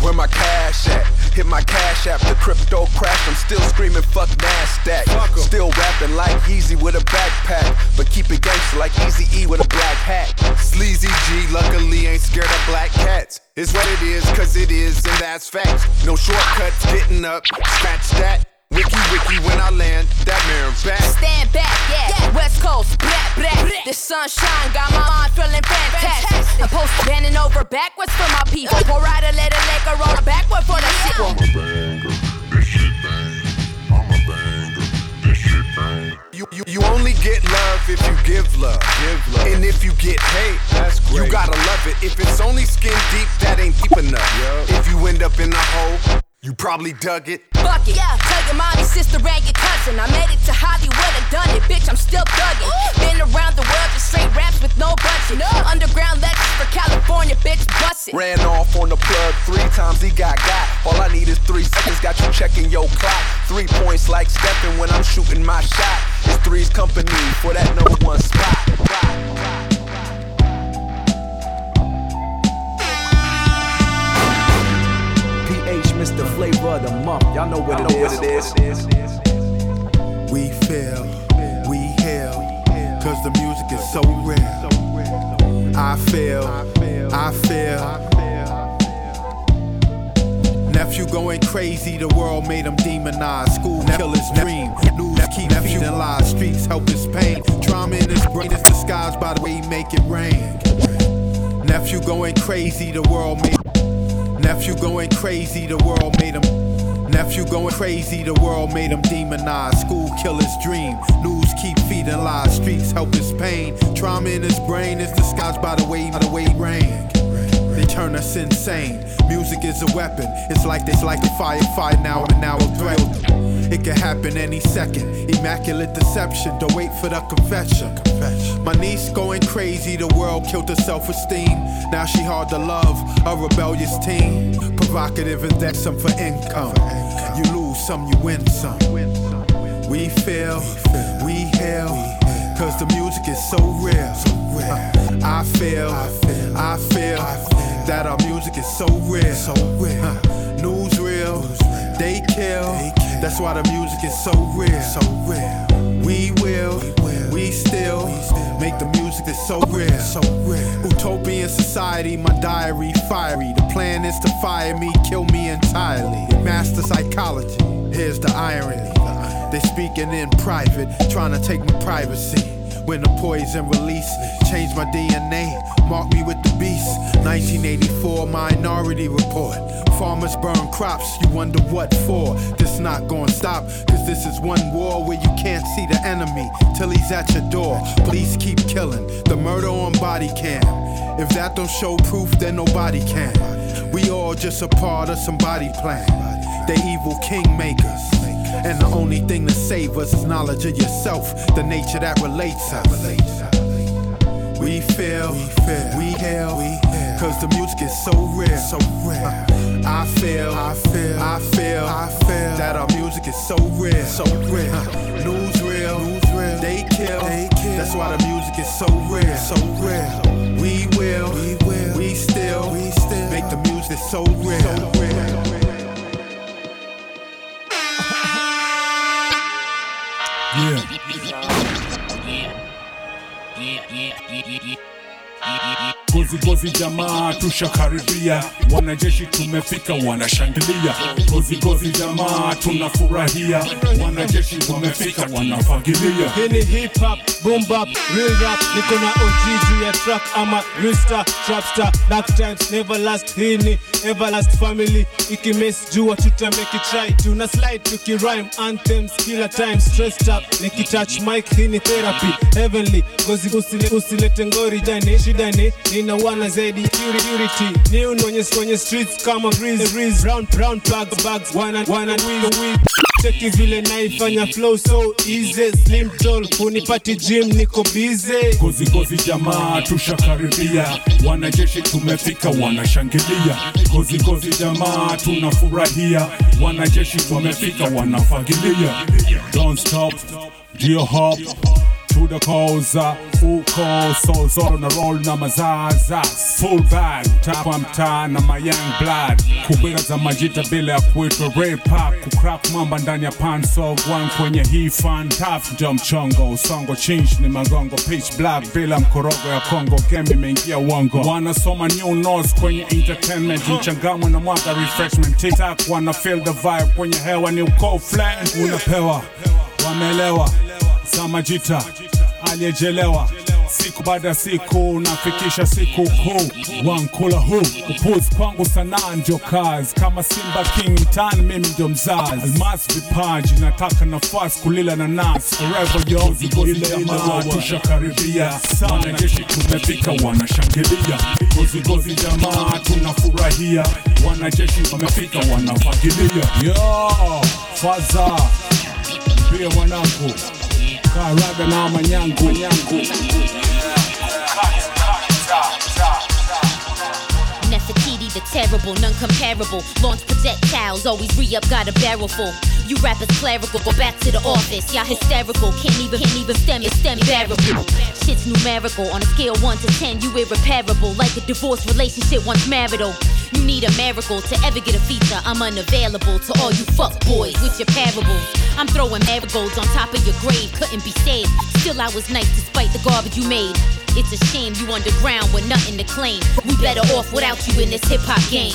where my cash at? Hit my cash app, the crypto crash. I'm still screaming, fuck NASDAQ. Still rapping like Yeezy with a backpack. But keep it gangster like Easy E with a black hat. Sleazy G, luckily ain't scared of black cats. It's what it is, cause it is, and that's facts. No shortcuts, getting up, scratch that. Wiki wiki when I land, that mirror back. Stand back, yeah. West Coast, black, black. The sunshine got my mind feeling fantastic. I'm post bending over backwards for my people. Pour out a little liquor, roll backward for the singer i'm a banger bitch it bang i'm a banger sequel. You, you, you only get love if you give love. Give love. And if you get hate, that's great. You gotta love it. If it's only skin deep, that ain't deep enough. If you end up in a hole, you probably dug it. Bucket, yeah. Tell your mommy, sister, and your cousin. I made it to Hollywood and done it, bitch. I'm still thugging. Been around the world, just straight raps with no budget. Underground legends for California, bitch, bust it. Ran off on the plug three times, he got got. All I need is three seconds, got you checking your clock. Three points like Stephen when I'm shooting my shot. It's three's company for that number one spot. Mr. Flavor of the Month. Y'all know what, it, know is. what it is. We feel, we heal, cause the music is so real. I feel, I feel. Nephew going crazy, the world made him demonize. School killer's dream. News keep feeding lies, streets help his pain. Trauma in his brain is disguised by the way he make it rain. Nephew going crazy, the world made. Nephew going crazy, the world made him. Nephew going crazy, the world made him demonize. School killer's dream. News keep feeding lies, streets help his pain. Trauma in his brain is disguised by the way, by the way rang. They turn us insane. Music is a weapon. It's like it's like a fire, fire now and now a threat. Can happen any second. Immaculate deception, don't wait for the confession. My niece going crazy, the world killed her self esteem. Now she hard to love, a rebellious teen. Provocative and that's some for income. You lose some, you win some. We feel, we heal, cause the music is so real. I feel, I feel that our music is so real. News real, they kill. That's why the music is so real. So real. We will, we still make the music that's so real. So real. Utopian society, my diary fiery. The plan is to fire me, kill me entirely. Master psychology. Here's the irony. They speaking in private, trying to take my privacy. When the poison release, change my DNA, mark me with the beast. 1984 Minority Report. Farmers burn crops, you wonder what for. This not gonna stop, cause this is one war where you can't see the enemy till he's at your door. Police keep killing, the murder on body cam. If that don't show proof, then nobody can. We all just a part of somebody plan. They evil kingmakers. And the only thing to save us is knowledge of yourself, the nature that relates us. We feel, we feel, we hail, cause the music is so real. So real. I feel, I feel, I feel, I feel that our music is so real. So real. News real, news real. They kill, they kill. That's why the music is so real. So real. We will, we will, we still, we still make the music so real. So real. いいいいいいいいい Gozi gozi jamaa tushakaribia, wanajeshi tumefika wanashangilia. Gozi gozi jamaa tunafurahia, wanajeshi wamefika wanafagilia. Hii ni hip hop, boom bap, real rap. Niko na OG juu ya track ama real star, trap star. Dark times never last. Hii ni everlast family. Ikimiss jua tuta make it try. Tuna slide tukirhyme anthems kila time stressed up. Nikitouch mic hii ni therapy heavenly. Gozi usile, usilete ngori jani shida ni nina wana zaidi purity. Ni unonye kwenye streets kama breeze breeze. Brown brown bags bags wana wana wheel wheel cheki vile naifanya flow so easy slim tall kunipati gym niko busy Gozi gozi jamaa tushakaribia, wanajeshi tumefika wanashangilia. Gozi gozi jamaa tunafurahia, wanajeshi wamefika wanafagilia. Don't stop, ndio hop the cause uko so zoro na roll na mazaza full bag tapa mtaa na my young blood. Kubira za majita bila ya kuitwa repa kucrack mamba ndani ya pansogwan kwenye hii fan taf ndio mchongo usongo chinch ni magongo pitch black bila mkorogo ya Kongo game imeingia uongo. Wanasoma new nos kwenye entertainment mchangamwe na mwaka refreshment. Tiktak wana feel the vibe kwenye hewa ni uko flat unapewa wamelewa samajita aliyejelewa. Siku baada ya siku nafikisha siku kuu. Wankula huu kupuzi kwangu sanaa ndio kazi. Kama simba king mtani mimi ndio mzazi. Almas vipaji nataka nafasi kulila na nasi yo karibia wanajeshi tumefika wanashangilia. Gozigozi jamaa tunafurahia. Wanajeshi wamefika wanafagilia yo faza pia mwanangu karaga na manyangu manyangu the terrible, none comparable. Launch projectiles, always re up, got a barrel full. You rappers clerical, go back to the office. Y'all hysterical, can't even, can't even stem it, stem bearable. Shit's numerical, on a scale 1 to 10, you irreparable. Like a divorced relationship once marital. You need a miracle to ever get a feature. I'm unavailable to all you fuck boys with your parables. I'm throwing marigolds on top of your grave, couldn't be saved. Still, I was nice despite the garbage you made. It's a shame you underground with nothing to claim. We better off without you in this hip hop game.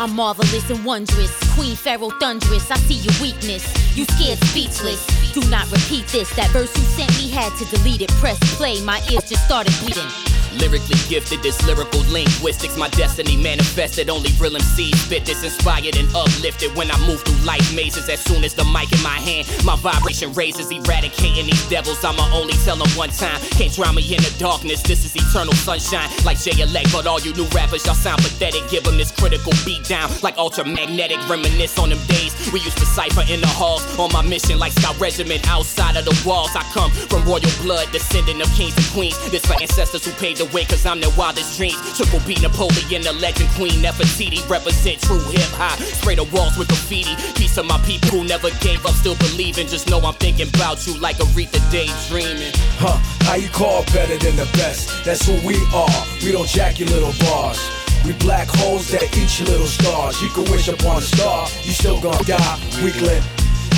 I'm marvelous and wondrous, Queen Pharaoh thunderous. I see your weakness. You scared speechless. Do not repeat this. That verse you sent me had to delete it. Press play, my ears just started bleeding. Lyrically gifted, this lyrical linguistics, my destiny manifested. Only real MCs spit this, inspired and uplifted. When I move through life mazes, as soon as the mic in my hand, my vibration raises, eradicating these devils. I'ma only tell them one time. Can't drown me in the darkness. This is eternal sunshine, like Jay Elect. But all you new rappers, y'all sound pathetic. Give them this critical beat down, like ultramagnetic. Reminisce on them days we used to cipher in the halls. On my mission, like Scout Regiment, outside of the walls. I come from royal blood, descendant of kings and queens. This for ancestors who paved the way, cause I'm their wildest dreams. Triple B Napoleon, the legend queen, Nefertiti, represent true hip hop. Spray the walls with graffiti. Peace of my people who never gave up, still believing. Just know I'm thinking about you like Aretha daydreaming. Huh, how you call better than the best? That's who we are. We don't jack your little bars. We black holes that eat your little stars. You can wish upon a star, you still gonna die. Weakling.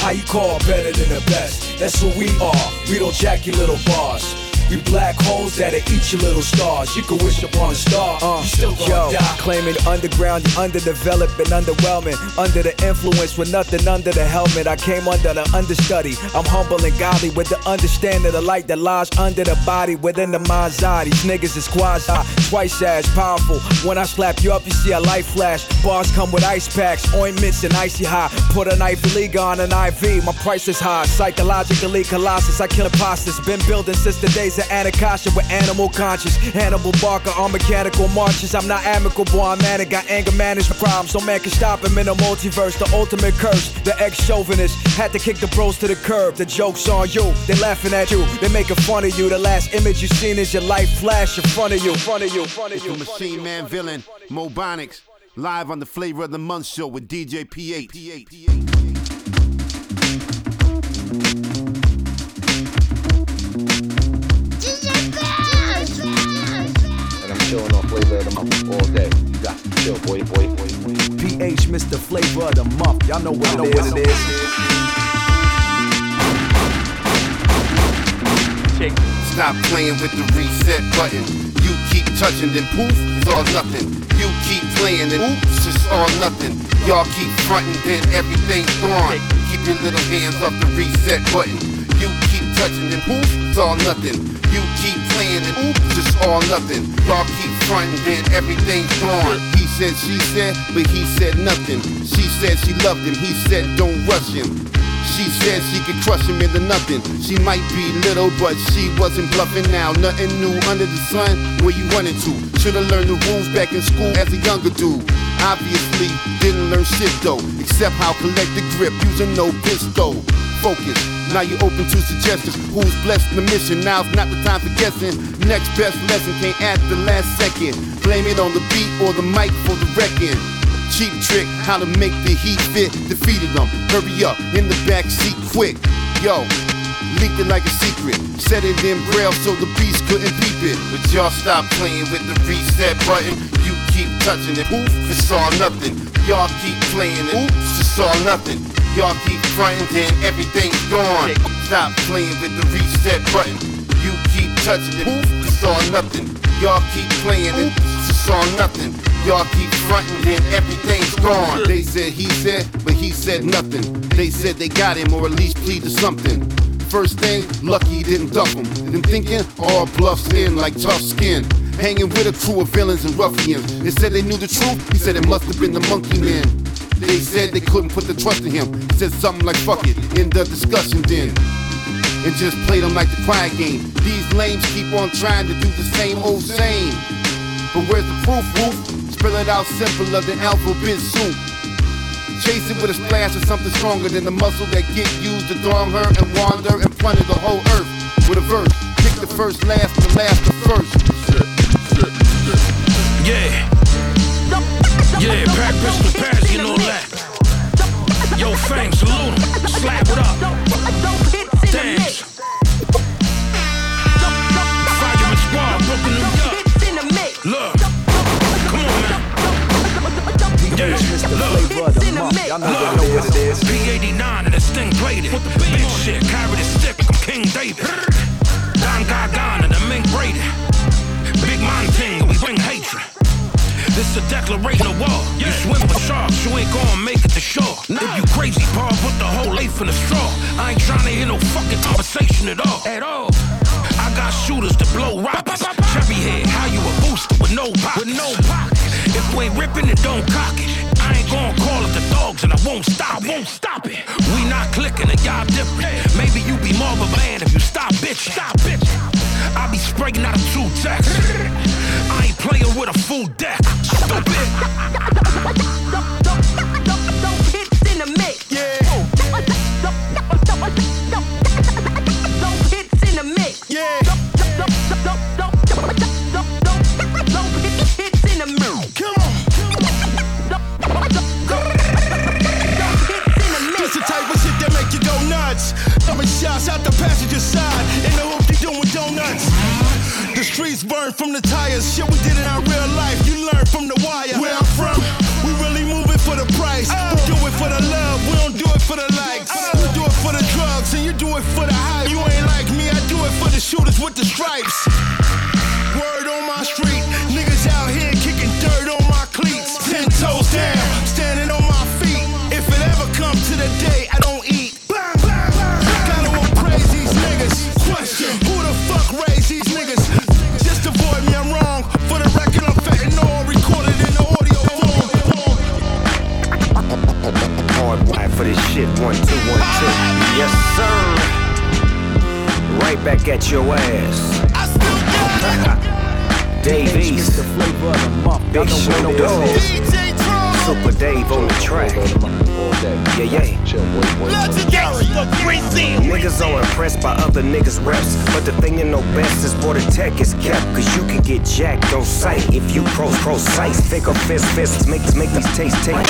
How you call better than the best? That's who we are. We don't jack your little bars. We black holes that'll eat your little stars. You can wish upon a star, uh, you still Yo, die. claiming underground, you underdeveloped and underwhelming. Under the influence with nothing under the helmet. I came under the understudy. I'm humble and godly with the understanding of the light that lies under the body within the mind's eye. These niggas is quasi, twice as powerful. When I slap you up, you see a light flash. Bars come with ice packs, ointments, and icy high. Put a knife league on an IV. My price is high. Psychologically colossus. I kill imposters. Been building since the days to Anacostia with animal conscience. Hannibal Barca on mechanical marches. I'm not amicable, I'm manic. Got anger management problems. No man can stop him in the multiverse. The ultimate curse, the ex chauvinist. Had to kick the bros to the curb. The joke's on you. They laughing at you. They making fun of you. The last image you seen is your life flash in front of you. Front of you. Front of you. Front machine you, Man Villain, Mobonics, live on the Flavor of the Month show with DJ PH. PH. PH. PH. All day. You got to chill, boy, boy, boy, boy. PH, Mr. Flavor of the Month. Y'all know what, it, is. what it Stop playing with the reset button. You keep touching, then poof, it's all nothing. You keep playing, then oops, it's all nothing. Y'all keep fronting, then everything's gone. Keep your little hands off the reset button. You keep touching, then poof, it's all nothing. You keep playing, and oops, it's all nothing. Y'all keep fronting, then everything's gone. He said, she said, but he said nothing. She said she loved him, he said, don't rush him. She said she could crush him into nothing. She might be little, but she wasn't bluffing now. Nothing new under the sun. Where you running to? Should've learned the rules back in school as a younger dude. Obviously, didn't learn shit though, except how collect the grip using no pistol. Focus. Now you open to suggestions. Who's blessed the mission? Now's not the time for guessing. Next best lesson came at the last second. Blame it on the beat or the mic for the wrecking. Cheap trick, how to make the heat fit. Defeated them. Hurry up, in the back seat quick. Yo, leaked it like a secret. Set it in braille so the beast couldn't peep it. But y'all stop playing with the reset button. You keep touching it. Oof, it's all nothing. Y'all keep playing it. Oops, it's all nothing. Y'all keep fronting, then everything's gone. Stop playing with the reset button. You keep touching it. It's all nothing. Y'all keep playing it. It's all nothing. Y'all keep fronting, then everything's gone. They said he said, but he said nothing. They said they got him, or at least pleaded something. First thing, lucky didn't duck him. Then thinking, all bluffs in like tough skin. Hanging with a crew of villains and ruffians. They said they knew the truth, he said it must have been the monkey man. They said they couldn't put the trust in him. Said something like fuck it, in the discussion then. And just played them like the quiet game. These lames keep on trying to do the same old same. But where's the proof, Roof? Spill it out simpler than alphabet soup. Chase it with a splash of something stronger than the muscle that get used to dong her and wander and plunder the whole earth with a verse. Pick the first last the last the first. Yeah. Yeah, pack pistol pass. Yo, fame, salute 'em. Slap it up. Dance. Fireman Squad. Look. Come on. Yeah. Y'all know what it is. B89 and the sting bladed. Big shit, carry the stick, I'm King David. Don Gargana, the mink braided. This a declaration of war. You swim with sharks, you ain't gonna make it to shore. If you crazy, Paul, put the whole eighth in the straw. I ain't trying to hear no fucking conversation at all. At all. I got shooters to blow rockets. Chubby head, how you a booster with no pocket. With no pocket. If we ain't ripping it, don't cock it. I ain't gonna call it the dogs and I won't stop. Won't stop it. We not clicking and y'all different. Maybe you be more of a man if you stop bitch. Stop bitch. I be spraying out a two text. I ain't playing with a full deck. Stupid. hits in the mix. Yeah. hits in the mix. Yeah. hits in the mix. Type of shit that make you go nuts. Throwing shots out the passenger side. In the donuts. The streets burn from the tires. Shit we did in our real life. You learn from the wire. Where I'm from, we really moving for the price. We do it for the love. We don't do it for the likes. We do it for the drugs, and you do it for the hype. You ain't like me. I do it for the shooters with the stripes. Word on Yes, sir. Right back at your ass. Dave East. Big Snoop Dogg. Super Dave on the track. Yeah, yeah. Niggas are impressed by other niggas' reps. But the thing you know best is where the tech is kept. Cause you can get jacked on sight if you pro precise. Think of fist fists, make, make these taste take.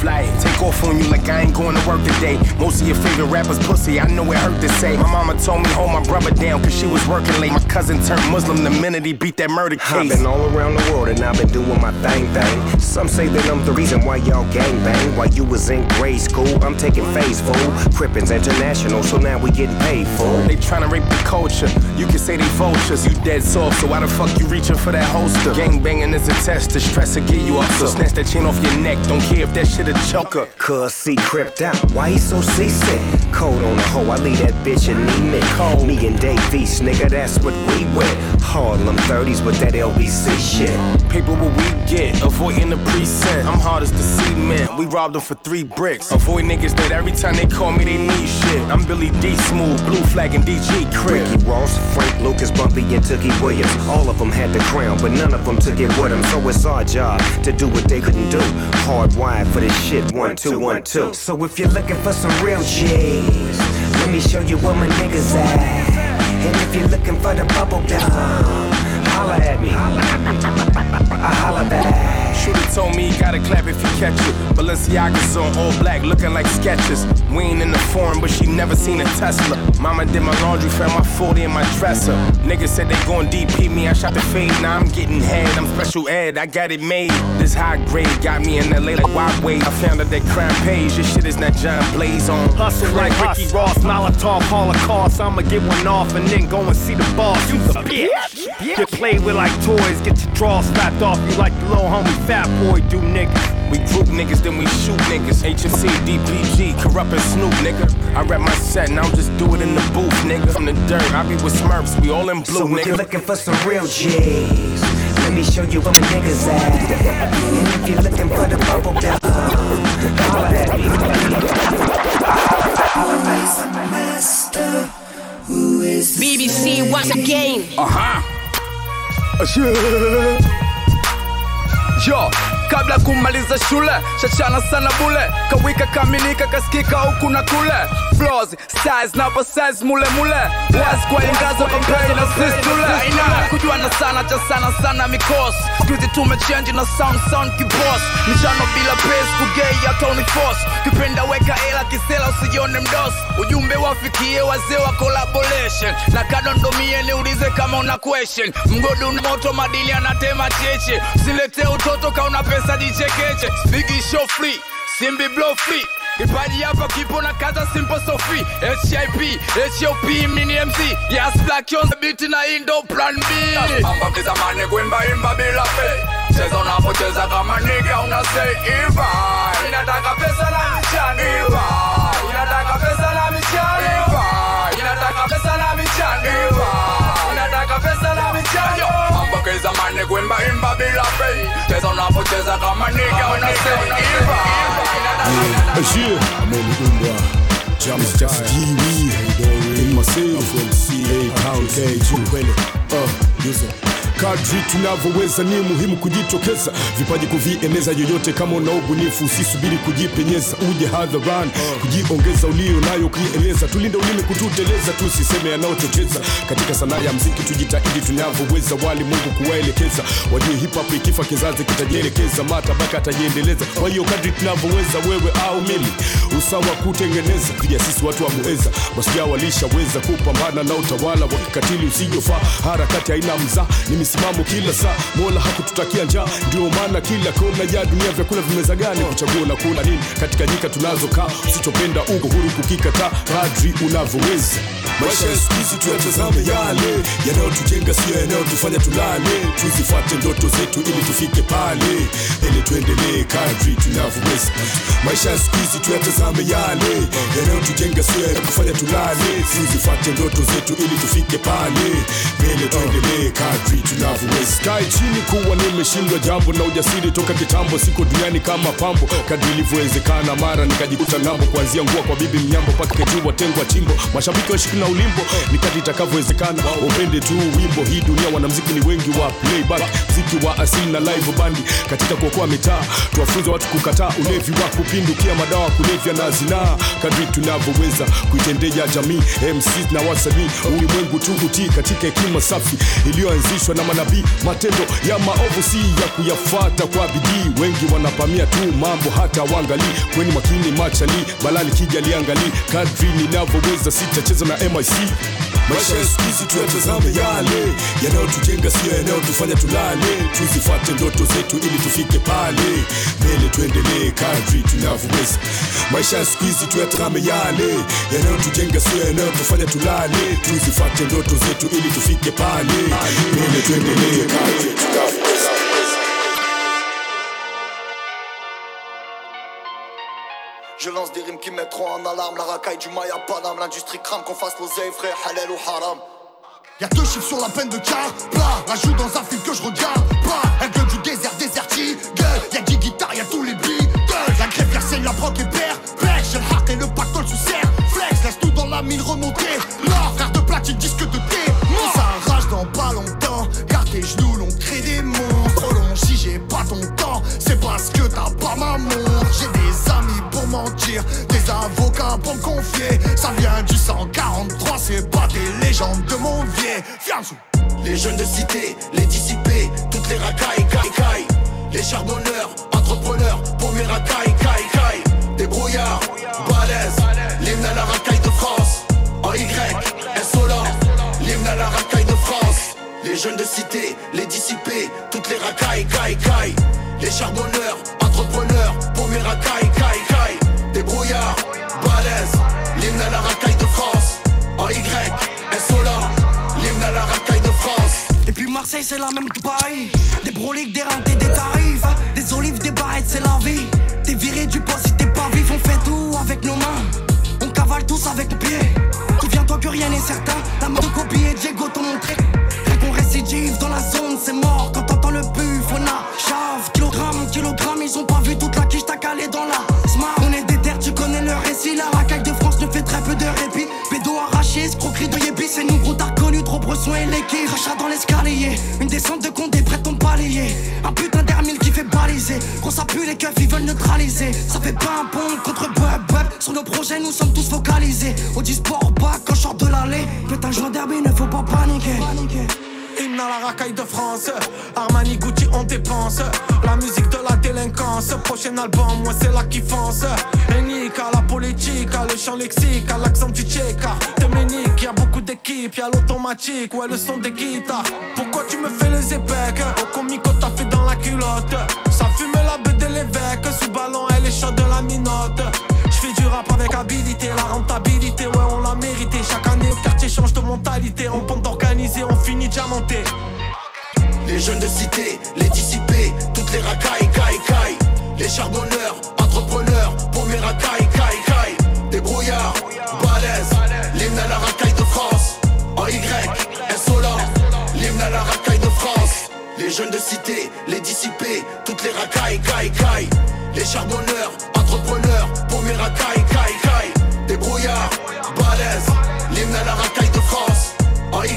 Fly, take off on you like I ain't going to work today. Most of your favorite rappers pussy, I know it hurt to say. My mama told me hold my brother down cause she was working late. My cousin turned Muslim the minute he beat that murder case. I've been all around the world and I've been doing my thing thing. Some say that I'm the reason why y'all gang bang. While you was in grade school, I'm taking phase fool. Crippins International, so now we getting paid for. They tryna rape the culture. You can say they vultures. You dead soft, so why the fuck you reaching for that holster? Gang banging is a test. The stress will get you up. So snatch that chain off your neck. Don't care if that shit a choker. Cuz see cripped out. Why he so seasick? Cold on the hoe, I leave that bitch anemic. Cold. Me and Dave East, nigga, that's what we with. Harlem 30s with that LBC shit. Paper what we get, avoiding the precinct. I'm hard as the cement. We robbed them for three bricks. Avoid niggas that every time they call me, they need shit. I'm Billy D Smooth, Blue Flag, and DG Crick. Ricky Ross, Frank Lucas, Bumpy, and Tookie Williams. All of them had the crown, but none of them took it with them. So it's our job to do what they couldn't do. Hard wired for this shit, one, two, one, two. So if you're looking for some real G's, let me show you where my niggas at. And if you're looking for the bubble gum, holla at me. I holla back. Shooter told me he gotta clap if you catch it. Balenciaga's on all black, looking like sketches. We ain't in the foreign, but she never seen a Tesla. Mama did my laundry, found my 40 in my dresser. Niggas said they gon' DP me, I shot the fade. Now I'm getting head, I'm special ed, I got it made. This high grade got me in LA like wide way. I found out that crime pays, this shit is not John Blaze on. Hustle like Ricky Ross, Molotov, Holocaust. I'ma get one off and then go and see the boss. You a bitch. Get played with like toys, get your drawers slapped off you like the little homie fat boy do niggas. We group niggas, then we shoot niggas. HMC, DPG, corrupt and Snoop, nigga. I rap my set, now just do it in the booth, nigga. From the dirt, I be with Smurfs, we all in blue, So if nigga. you're looking for some real G's, let me show you where my niggas at. And if you're looking for the bubble gum, holla at me. BBC once again. Aha. Yo, kabla kumaliza shule shachana sana bule. Kawika kaminika kaskika huku na kule. Flows size na size mule mule. Wazi kwa ingazo kampeni na sis tule. Kujua na sana cha sana sana mikos juzi tumechange na sound sound kibos Nishano bila pes kugei hata uniforce kipenda weka ela kisela usijione mdos ujumbe wafikie wazee wa collaboration. Na kadondomie niulize kama una question. Mgodu una moto madili anatema cheche. Silete utoto kauna pesa jichekeche spigi show free. Simbi blow free. Kipaji hapa kipo na kaza simple so free. Hip hop mini mc yes black on beat na indo plan b. Ambakiza zamani kuimba imba bila pay cheza unapocheza kama nigga una say inataka pesa na michani iva inataka pesa na michani michani iva inataka pesa na michani Ambakiza zamani kuimba imba bila unavyocheza kama nigga unaseiva Bashir ameniumba James Just Kiwi In myself from CA Town K kweli uh, user kadri tunavyoweza ni muhimu kujitokeza. Vipaji kuvieneza yoyote kama una ubunifu usisubiri kujipenyeza. Uje hadharan kujiongeza ulio nayo kuieleza tulinde ulimi kututeleza tusiseme yanayochocheza. Katika sanaa ya mziki tujitahidi tunavyoweza wali mungu kuwaelekeza. Wajue hip ikifa kizazi kitajielekeza. Matabaka atajiendeleza. Kwa hiyo kadri tunavyoweza wewe au mimi usawa kutengeneza. Vija sisi watu wameweza mueza masijaa walishaweza kupambana na utawala wa kikatili usijofaa harakati haina mzaa ni misimamo kila saa mola hakututakia njaa. Ndio maana kila kona ya dunia vyakula vimezagana. kuchagua na kula nini? Katika nyika tunazokaa usichopenda uko huru kukikataa. Kadri unavyoweza. Maisha ya siku hizi tuyatazame yale. Yanayotujenga sio yanayotufanya tulale. Tuzifuate ndoto zetu ili tufike pale. Ili tuendelee kadri tunavyoweza. Maisha ya siku hizi tuyatazame yale. Yanayotujenga sio yanayotufanya tulale. Tuzifuate ndoto zetu ili tufike pale. Mbele tuendelee kadri tunavyoweza sky chini kuwa nimeshindwa jambo na ujasiri toka kitambo. Siko duniani kama pambo. Kadri ilivyowezekana mara nikajikuta ng'ambo. Kuanzia ngua kwa bibi mnyambo mpaka ketua tengwa chimbo. Mashabiki washiki na ulimbo ni kadri itakavyowezekana. Upende tu wimbo hii dunia wanamziki ni wengi wa playback. Mziki wa asili na live bandi katika kuokoa mitaa. Tuwafunze watu kukataa ulevi wa kupindukia madawa kulevya na zinaa. Kadri tunavyoweza kuitendea jamii MC na wasanii. Ulimwengu tu utii katika hekima safi iliyoanzishwa na manabii. Matendo ya maovu si ya kuyafata kwa bidii. Wengi wanapamia tu mambo hata waangalii. kweni makini machali balali kija liangalii. Kadri ninavyoweza sitacheza na mic maisha ya siku hizi tuyatazame yale. Yanayotujenga sio yanayotufanya tulale. Tuzifate ndoto zetu ili tufike pale. Mbele tuendelee kadri tunavyoweza. Maisha ya siku hizi tuyatazame yale. Yanayotujenga sio yanayotufanya tulale. Tuzifate ndoto zetu ili tufike pale. Mbele Je lance des rimes qui mettront en alarme la racaille du Maya Panam. L'industrie crame qu'on fasse l'oseille, frère, halal ou haram. Y'a deux chiffres sur la peine de car, pas Rajoute dans un film que je regarde, pas. Elle gueule du désert, déserti, gueule Y'a 10 guitares, y'a tous les beats, La grève saigne, la broque et père J'ai le hard et le pactole sous serre, flex Laisse tout dans la mine remonter, l'or Frère de platine, disque de parce que t'as pas ma montre J'ai des amis pour mentir, des avocats pour me confier. Ça vient du 143, c'est pas des légendes de mon vieil. Fiançou Les jeunes de cité, les dissipés, toutes les racailles, caille, caille. Les charbonneurs, entrepreneurs, pour mes racailles, caille, caille. Des brouillards, balèzes, l'hymne à la racaille de France. En Y, insolent, l'hymne à la racaille de France. Les jeunes de cité, les dissipés, toutes les racailles, caille, caille Les charbonneurs, entrepreneurs, pour mes racailles, caille, caille Des brouillards, balèzes, l'hymne à la racaille de France. En Y, insolent, l'hymne à la racaille de France. Et puis Marseille c'est la même Dubaï Des broliques, des rentes des tarifs. Des olives, des barrettes c'est la vie. T'es viré du poste si t'es pas vif. On fait tout avec nos mains. On cavale tous avec nos pieds. Souviens-toi que rien n'est certain. La mort de copie et Diego t'ont montré. Rien qu'on récidive dans la zone c'est mort. Quand buff chave Kilogramme, kilogramme Ils ont pas vu toute la quiche t'as calé dans la smart. On est des terres tu connais le récit La racaille de France ne fait très peu de répit. Pédo arraché, escroquerie de yébi C'est nous gros t'as connu trop bresson et l'équipe. Rachat dans l'escalier Une descente de condé prête ton palier. Un putain d'hermile qui fait baliser. Quand ça pue les keufs ils veulent neutraliser. Ça fait pas un pont contre bub bub. Sur nos projets nous sommes tous focalisés. Au sport back quand je sors de l'allée. Putain joint derby ne faut pas paniquer la racaille de France. Armani Gucci on dépense. La musique de la délinquance. Prochain album moi c'est la kiffance Unique à la politique À le chant lexique À l'accent du tchéka Téménique Y'a beaucoup d'équipes Y'a l'automatique. Ouais le son des guitares. Pourquoi tu me fais les épecs Au comico t'as fait dans la culotte. Ça fume la bête de l'évêque. Sous ballon elle est chaude de la minote. J'fais du rap avec habilité. La rentabilité ouais on l'a mérité. Chaque année au quartier change de mentalité On pente organisé on finit diamanté Les jeunes de cité, les dissipés, toutes les racailles, caille, caille. Les charbonneurs, entrepreneurs, pour mes racailles, caille, caille. Des brouillards, balèzes, l'hymne à la racaille de France. En Y, insolent, l'hymne à la racaille de France. Les jeunes de cité, les dissipés, toutes les racailles, caille, caille. Les charbonneurs, entrepreneurs, pour mes racailles, caille, caille. Des brouillards, l'hymne à la racaille de France. En Y,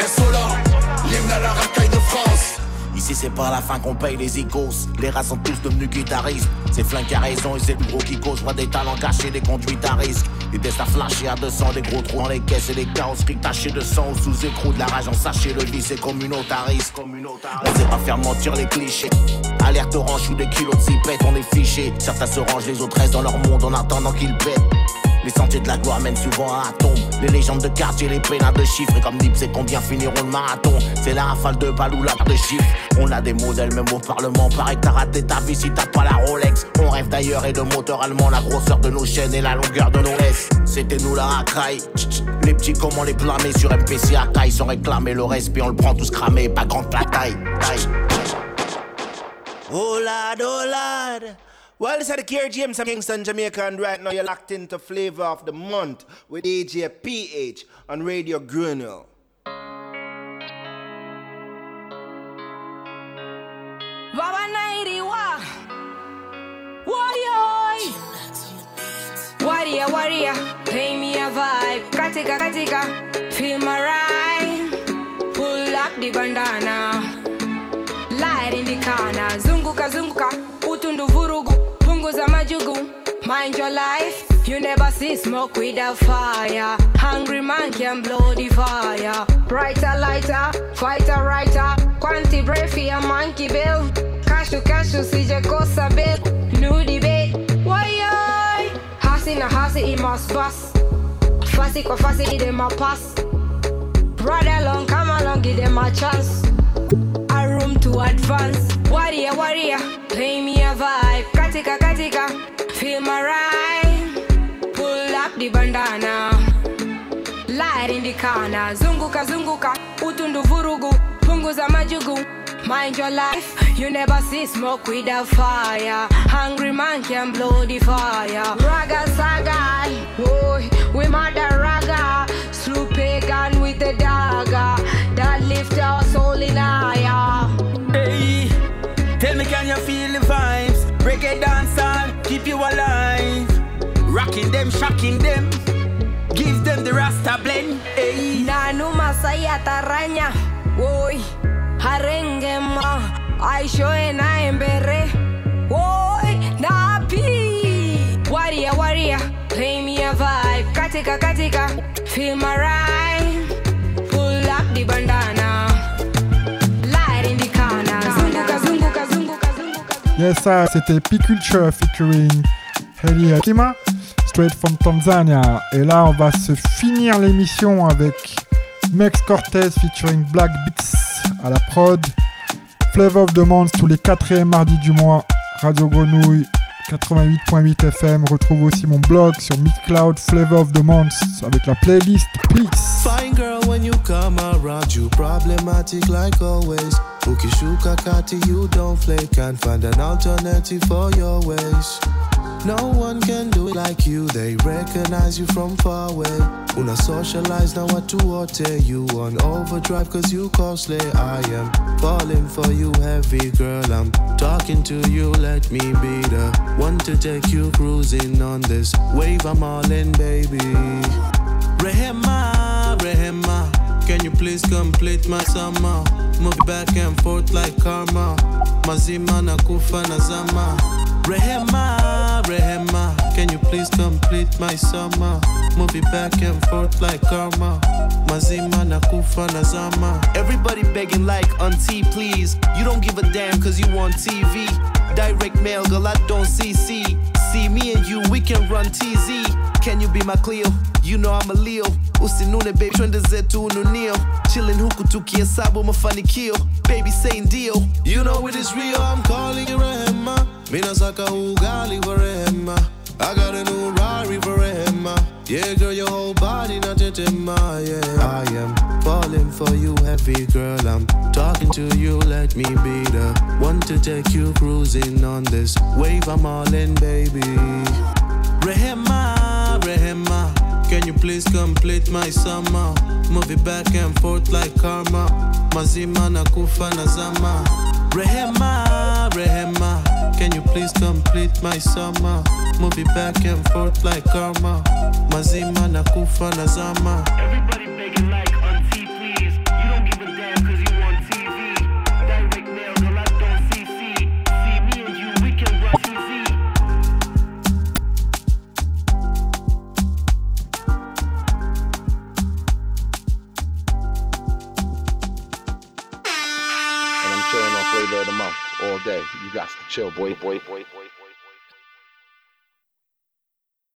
insolent, l'hymne à la racaille de France. Ici c'est pas la fin qu'on paye les icos Les rats sont tous devenus guitaristes. C'est flingue qui a raison et c'est le gros qui cause. Vois des talents cachés, des conduites à risque. Des tests à flasher à 200, des gros trous dans les caisses Et des carrosseries tachées de sang. Ou sous écrou De la rage en sachet, le vice est communautariste On sait pas faire mentir les clichés. Alerte orange ou des kilos de cipettes, on est fichés Certains se rangent, les autres restent dans leur monde en attendant qu'ils pètent les sentiers de la gloire mènent souvent à tombe. Les légendes de quartier, les pénales de chiffres. Et comme Nip, c'est combien finiront le marathon? C'est la rafale de balles ou la de chiffres. On a des modèles, même au Parlement. Pareil que t'as raté ta vie si t'as pas la Rolex. On rêve d'ailleurs et de moteur allemand. La grosseur de nos chaînes et la longueur de nos laisses. C'était nous la racaille. Les petits, comment les blâmer sur MPC à caille sans réclamer le reste. Puis on le prend tous cramé, pas grande la taille. taille. Oh. Well, this is the Kier James from Kingston, Jamaica, and right now you're locked into Flavor of the Month with DJ PH on Radio Grenouille. Baba 91 Warrior. Warrior, warrior. Pay me a vibe. Katika, katika. Feel my rhyme. Pull up the bandana. Light in the corner. Zunguka, zunguka Mind your life. You never see smoke without fire. Hungry man can blow the fire. Brighter, lighter Fighter, writer. Quanti brave for a monkey bill. Cashew, cashew, CJ Kosa bill New debate. Why, I? Hasi na hasi, it must bust. Fasi kwa fasi, it my pass. Brother along, come along, give them a chance. A room to advance. Warrior, warrior, play me a vibe. Katika, katika, feel my rhyme Pull up the bandana. Light in the corner. Zunguka, zunguka, utundu vurugu. Punguza majugu. Mind your life, you never see smoke without fire. Hungry man can blow the fire. Raga saga, boy, we mother raga. Slew pagan with the dagger. That lift our soul Rocking them, shocking them. Give them the Rasta blend. Hey. Nanu masaya taranya, boy. Harenge ma, aisho na embere. Boy, napi. Warrior, warrior, play me a vibe. Katika, katika, feel my rhyme. Pull up the bandana. Light in the corner. Zunguka, zunguka, zunguka. Yes, ça, c'était P-Culture featuring Heli Akima, straight from Tanzania. Et là, on va se finir l'émission avec Mex Cortez featuring Black Beats à la prod. Flavor of the Month tous les 4 mardis du mois. Radio Grenouille 88.8 FM. Retrouve aussi mon blog sur Midcloud Flavor of the Month avec la playlist Peace. Fine girl, when you come around, you problematic like always. Ukishuka kati, you don't play. Can't find an alternative for your ways. No one can do it like you. They recognize you from far away. Una socialize now what to what you on overdrive cause you costly. I am falling for you heavy girl. I'm talking to you. Let me be the one to take you cruising on this wave. I'm all in, baby. Rehema, Rehema. Can you please complete my summer? Move back and forth like karma. Mazima na kufa na zama. Rehema, Rehema. Can you please complete my summer? Move back and forth like karma. Mazima na kufa na zama. Everybody begging like auntie, please. You don't give a damn cause you on TV. Direct mail, girl, I don't see see. Me and you, we can run TZ. Can you be my Cleo? You know I'm a Leo. Usinune baby, twende zetu ununio. Chillin huku tukihesabu mafanikio. Baby saying deal. You know it is real, I'm calling you Rehema. Mina saka ugali for Rehema. I got a new Rari for Rehema. Yeah, girl, your whole body not tetema, yeah. I am falling for you, heavy girl. I'm talking to you, let me be the one to take you cruising on this wave. I'm all in, baby. Rehema, Rehema. Can Can you please complete my summer? Move it back and forth like karma. Mazima na kufa na zama. Rehema, Rehema. Can you please complete my summer? Move it back and forth like karma. Mazima na kufa na zama. Everybody like all day. You got to chill, boy, boy, boy, boy.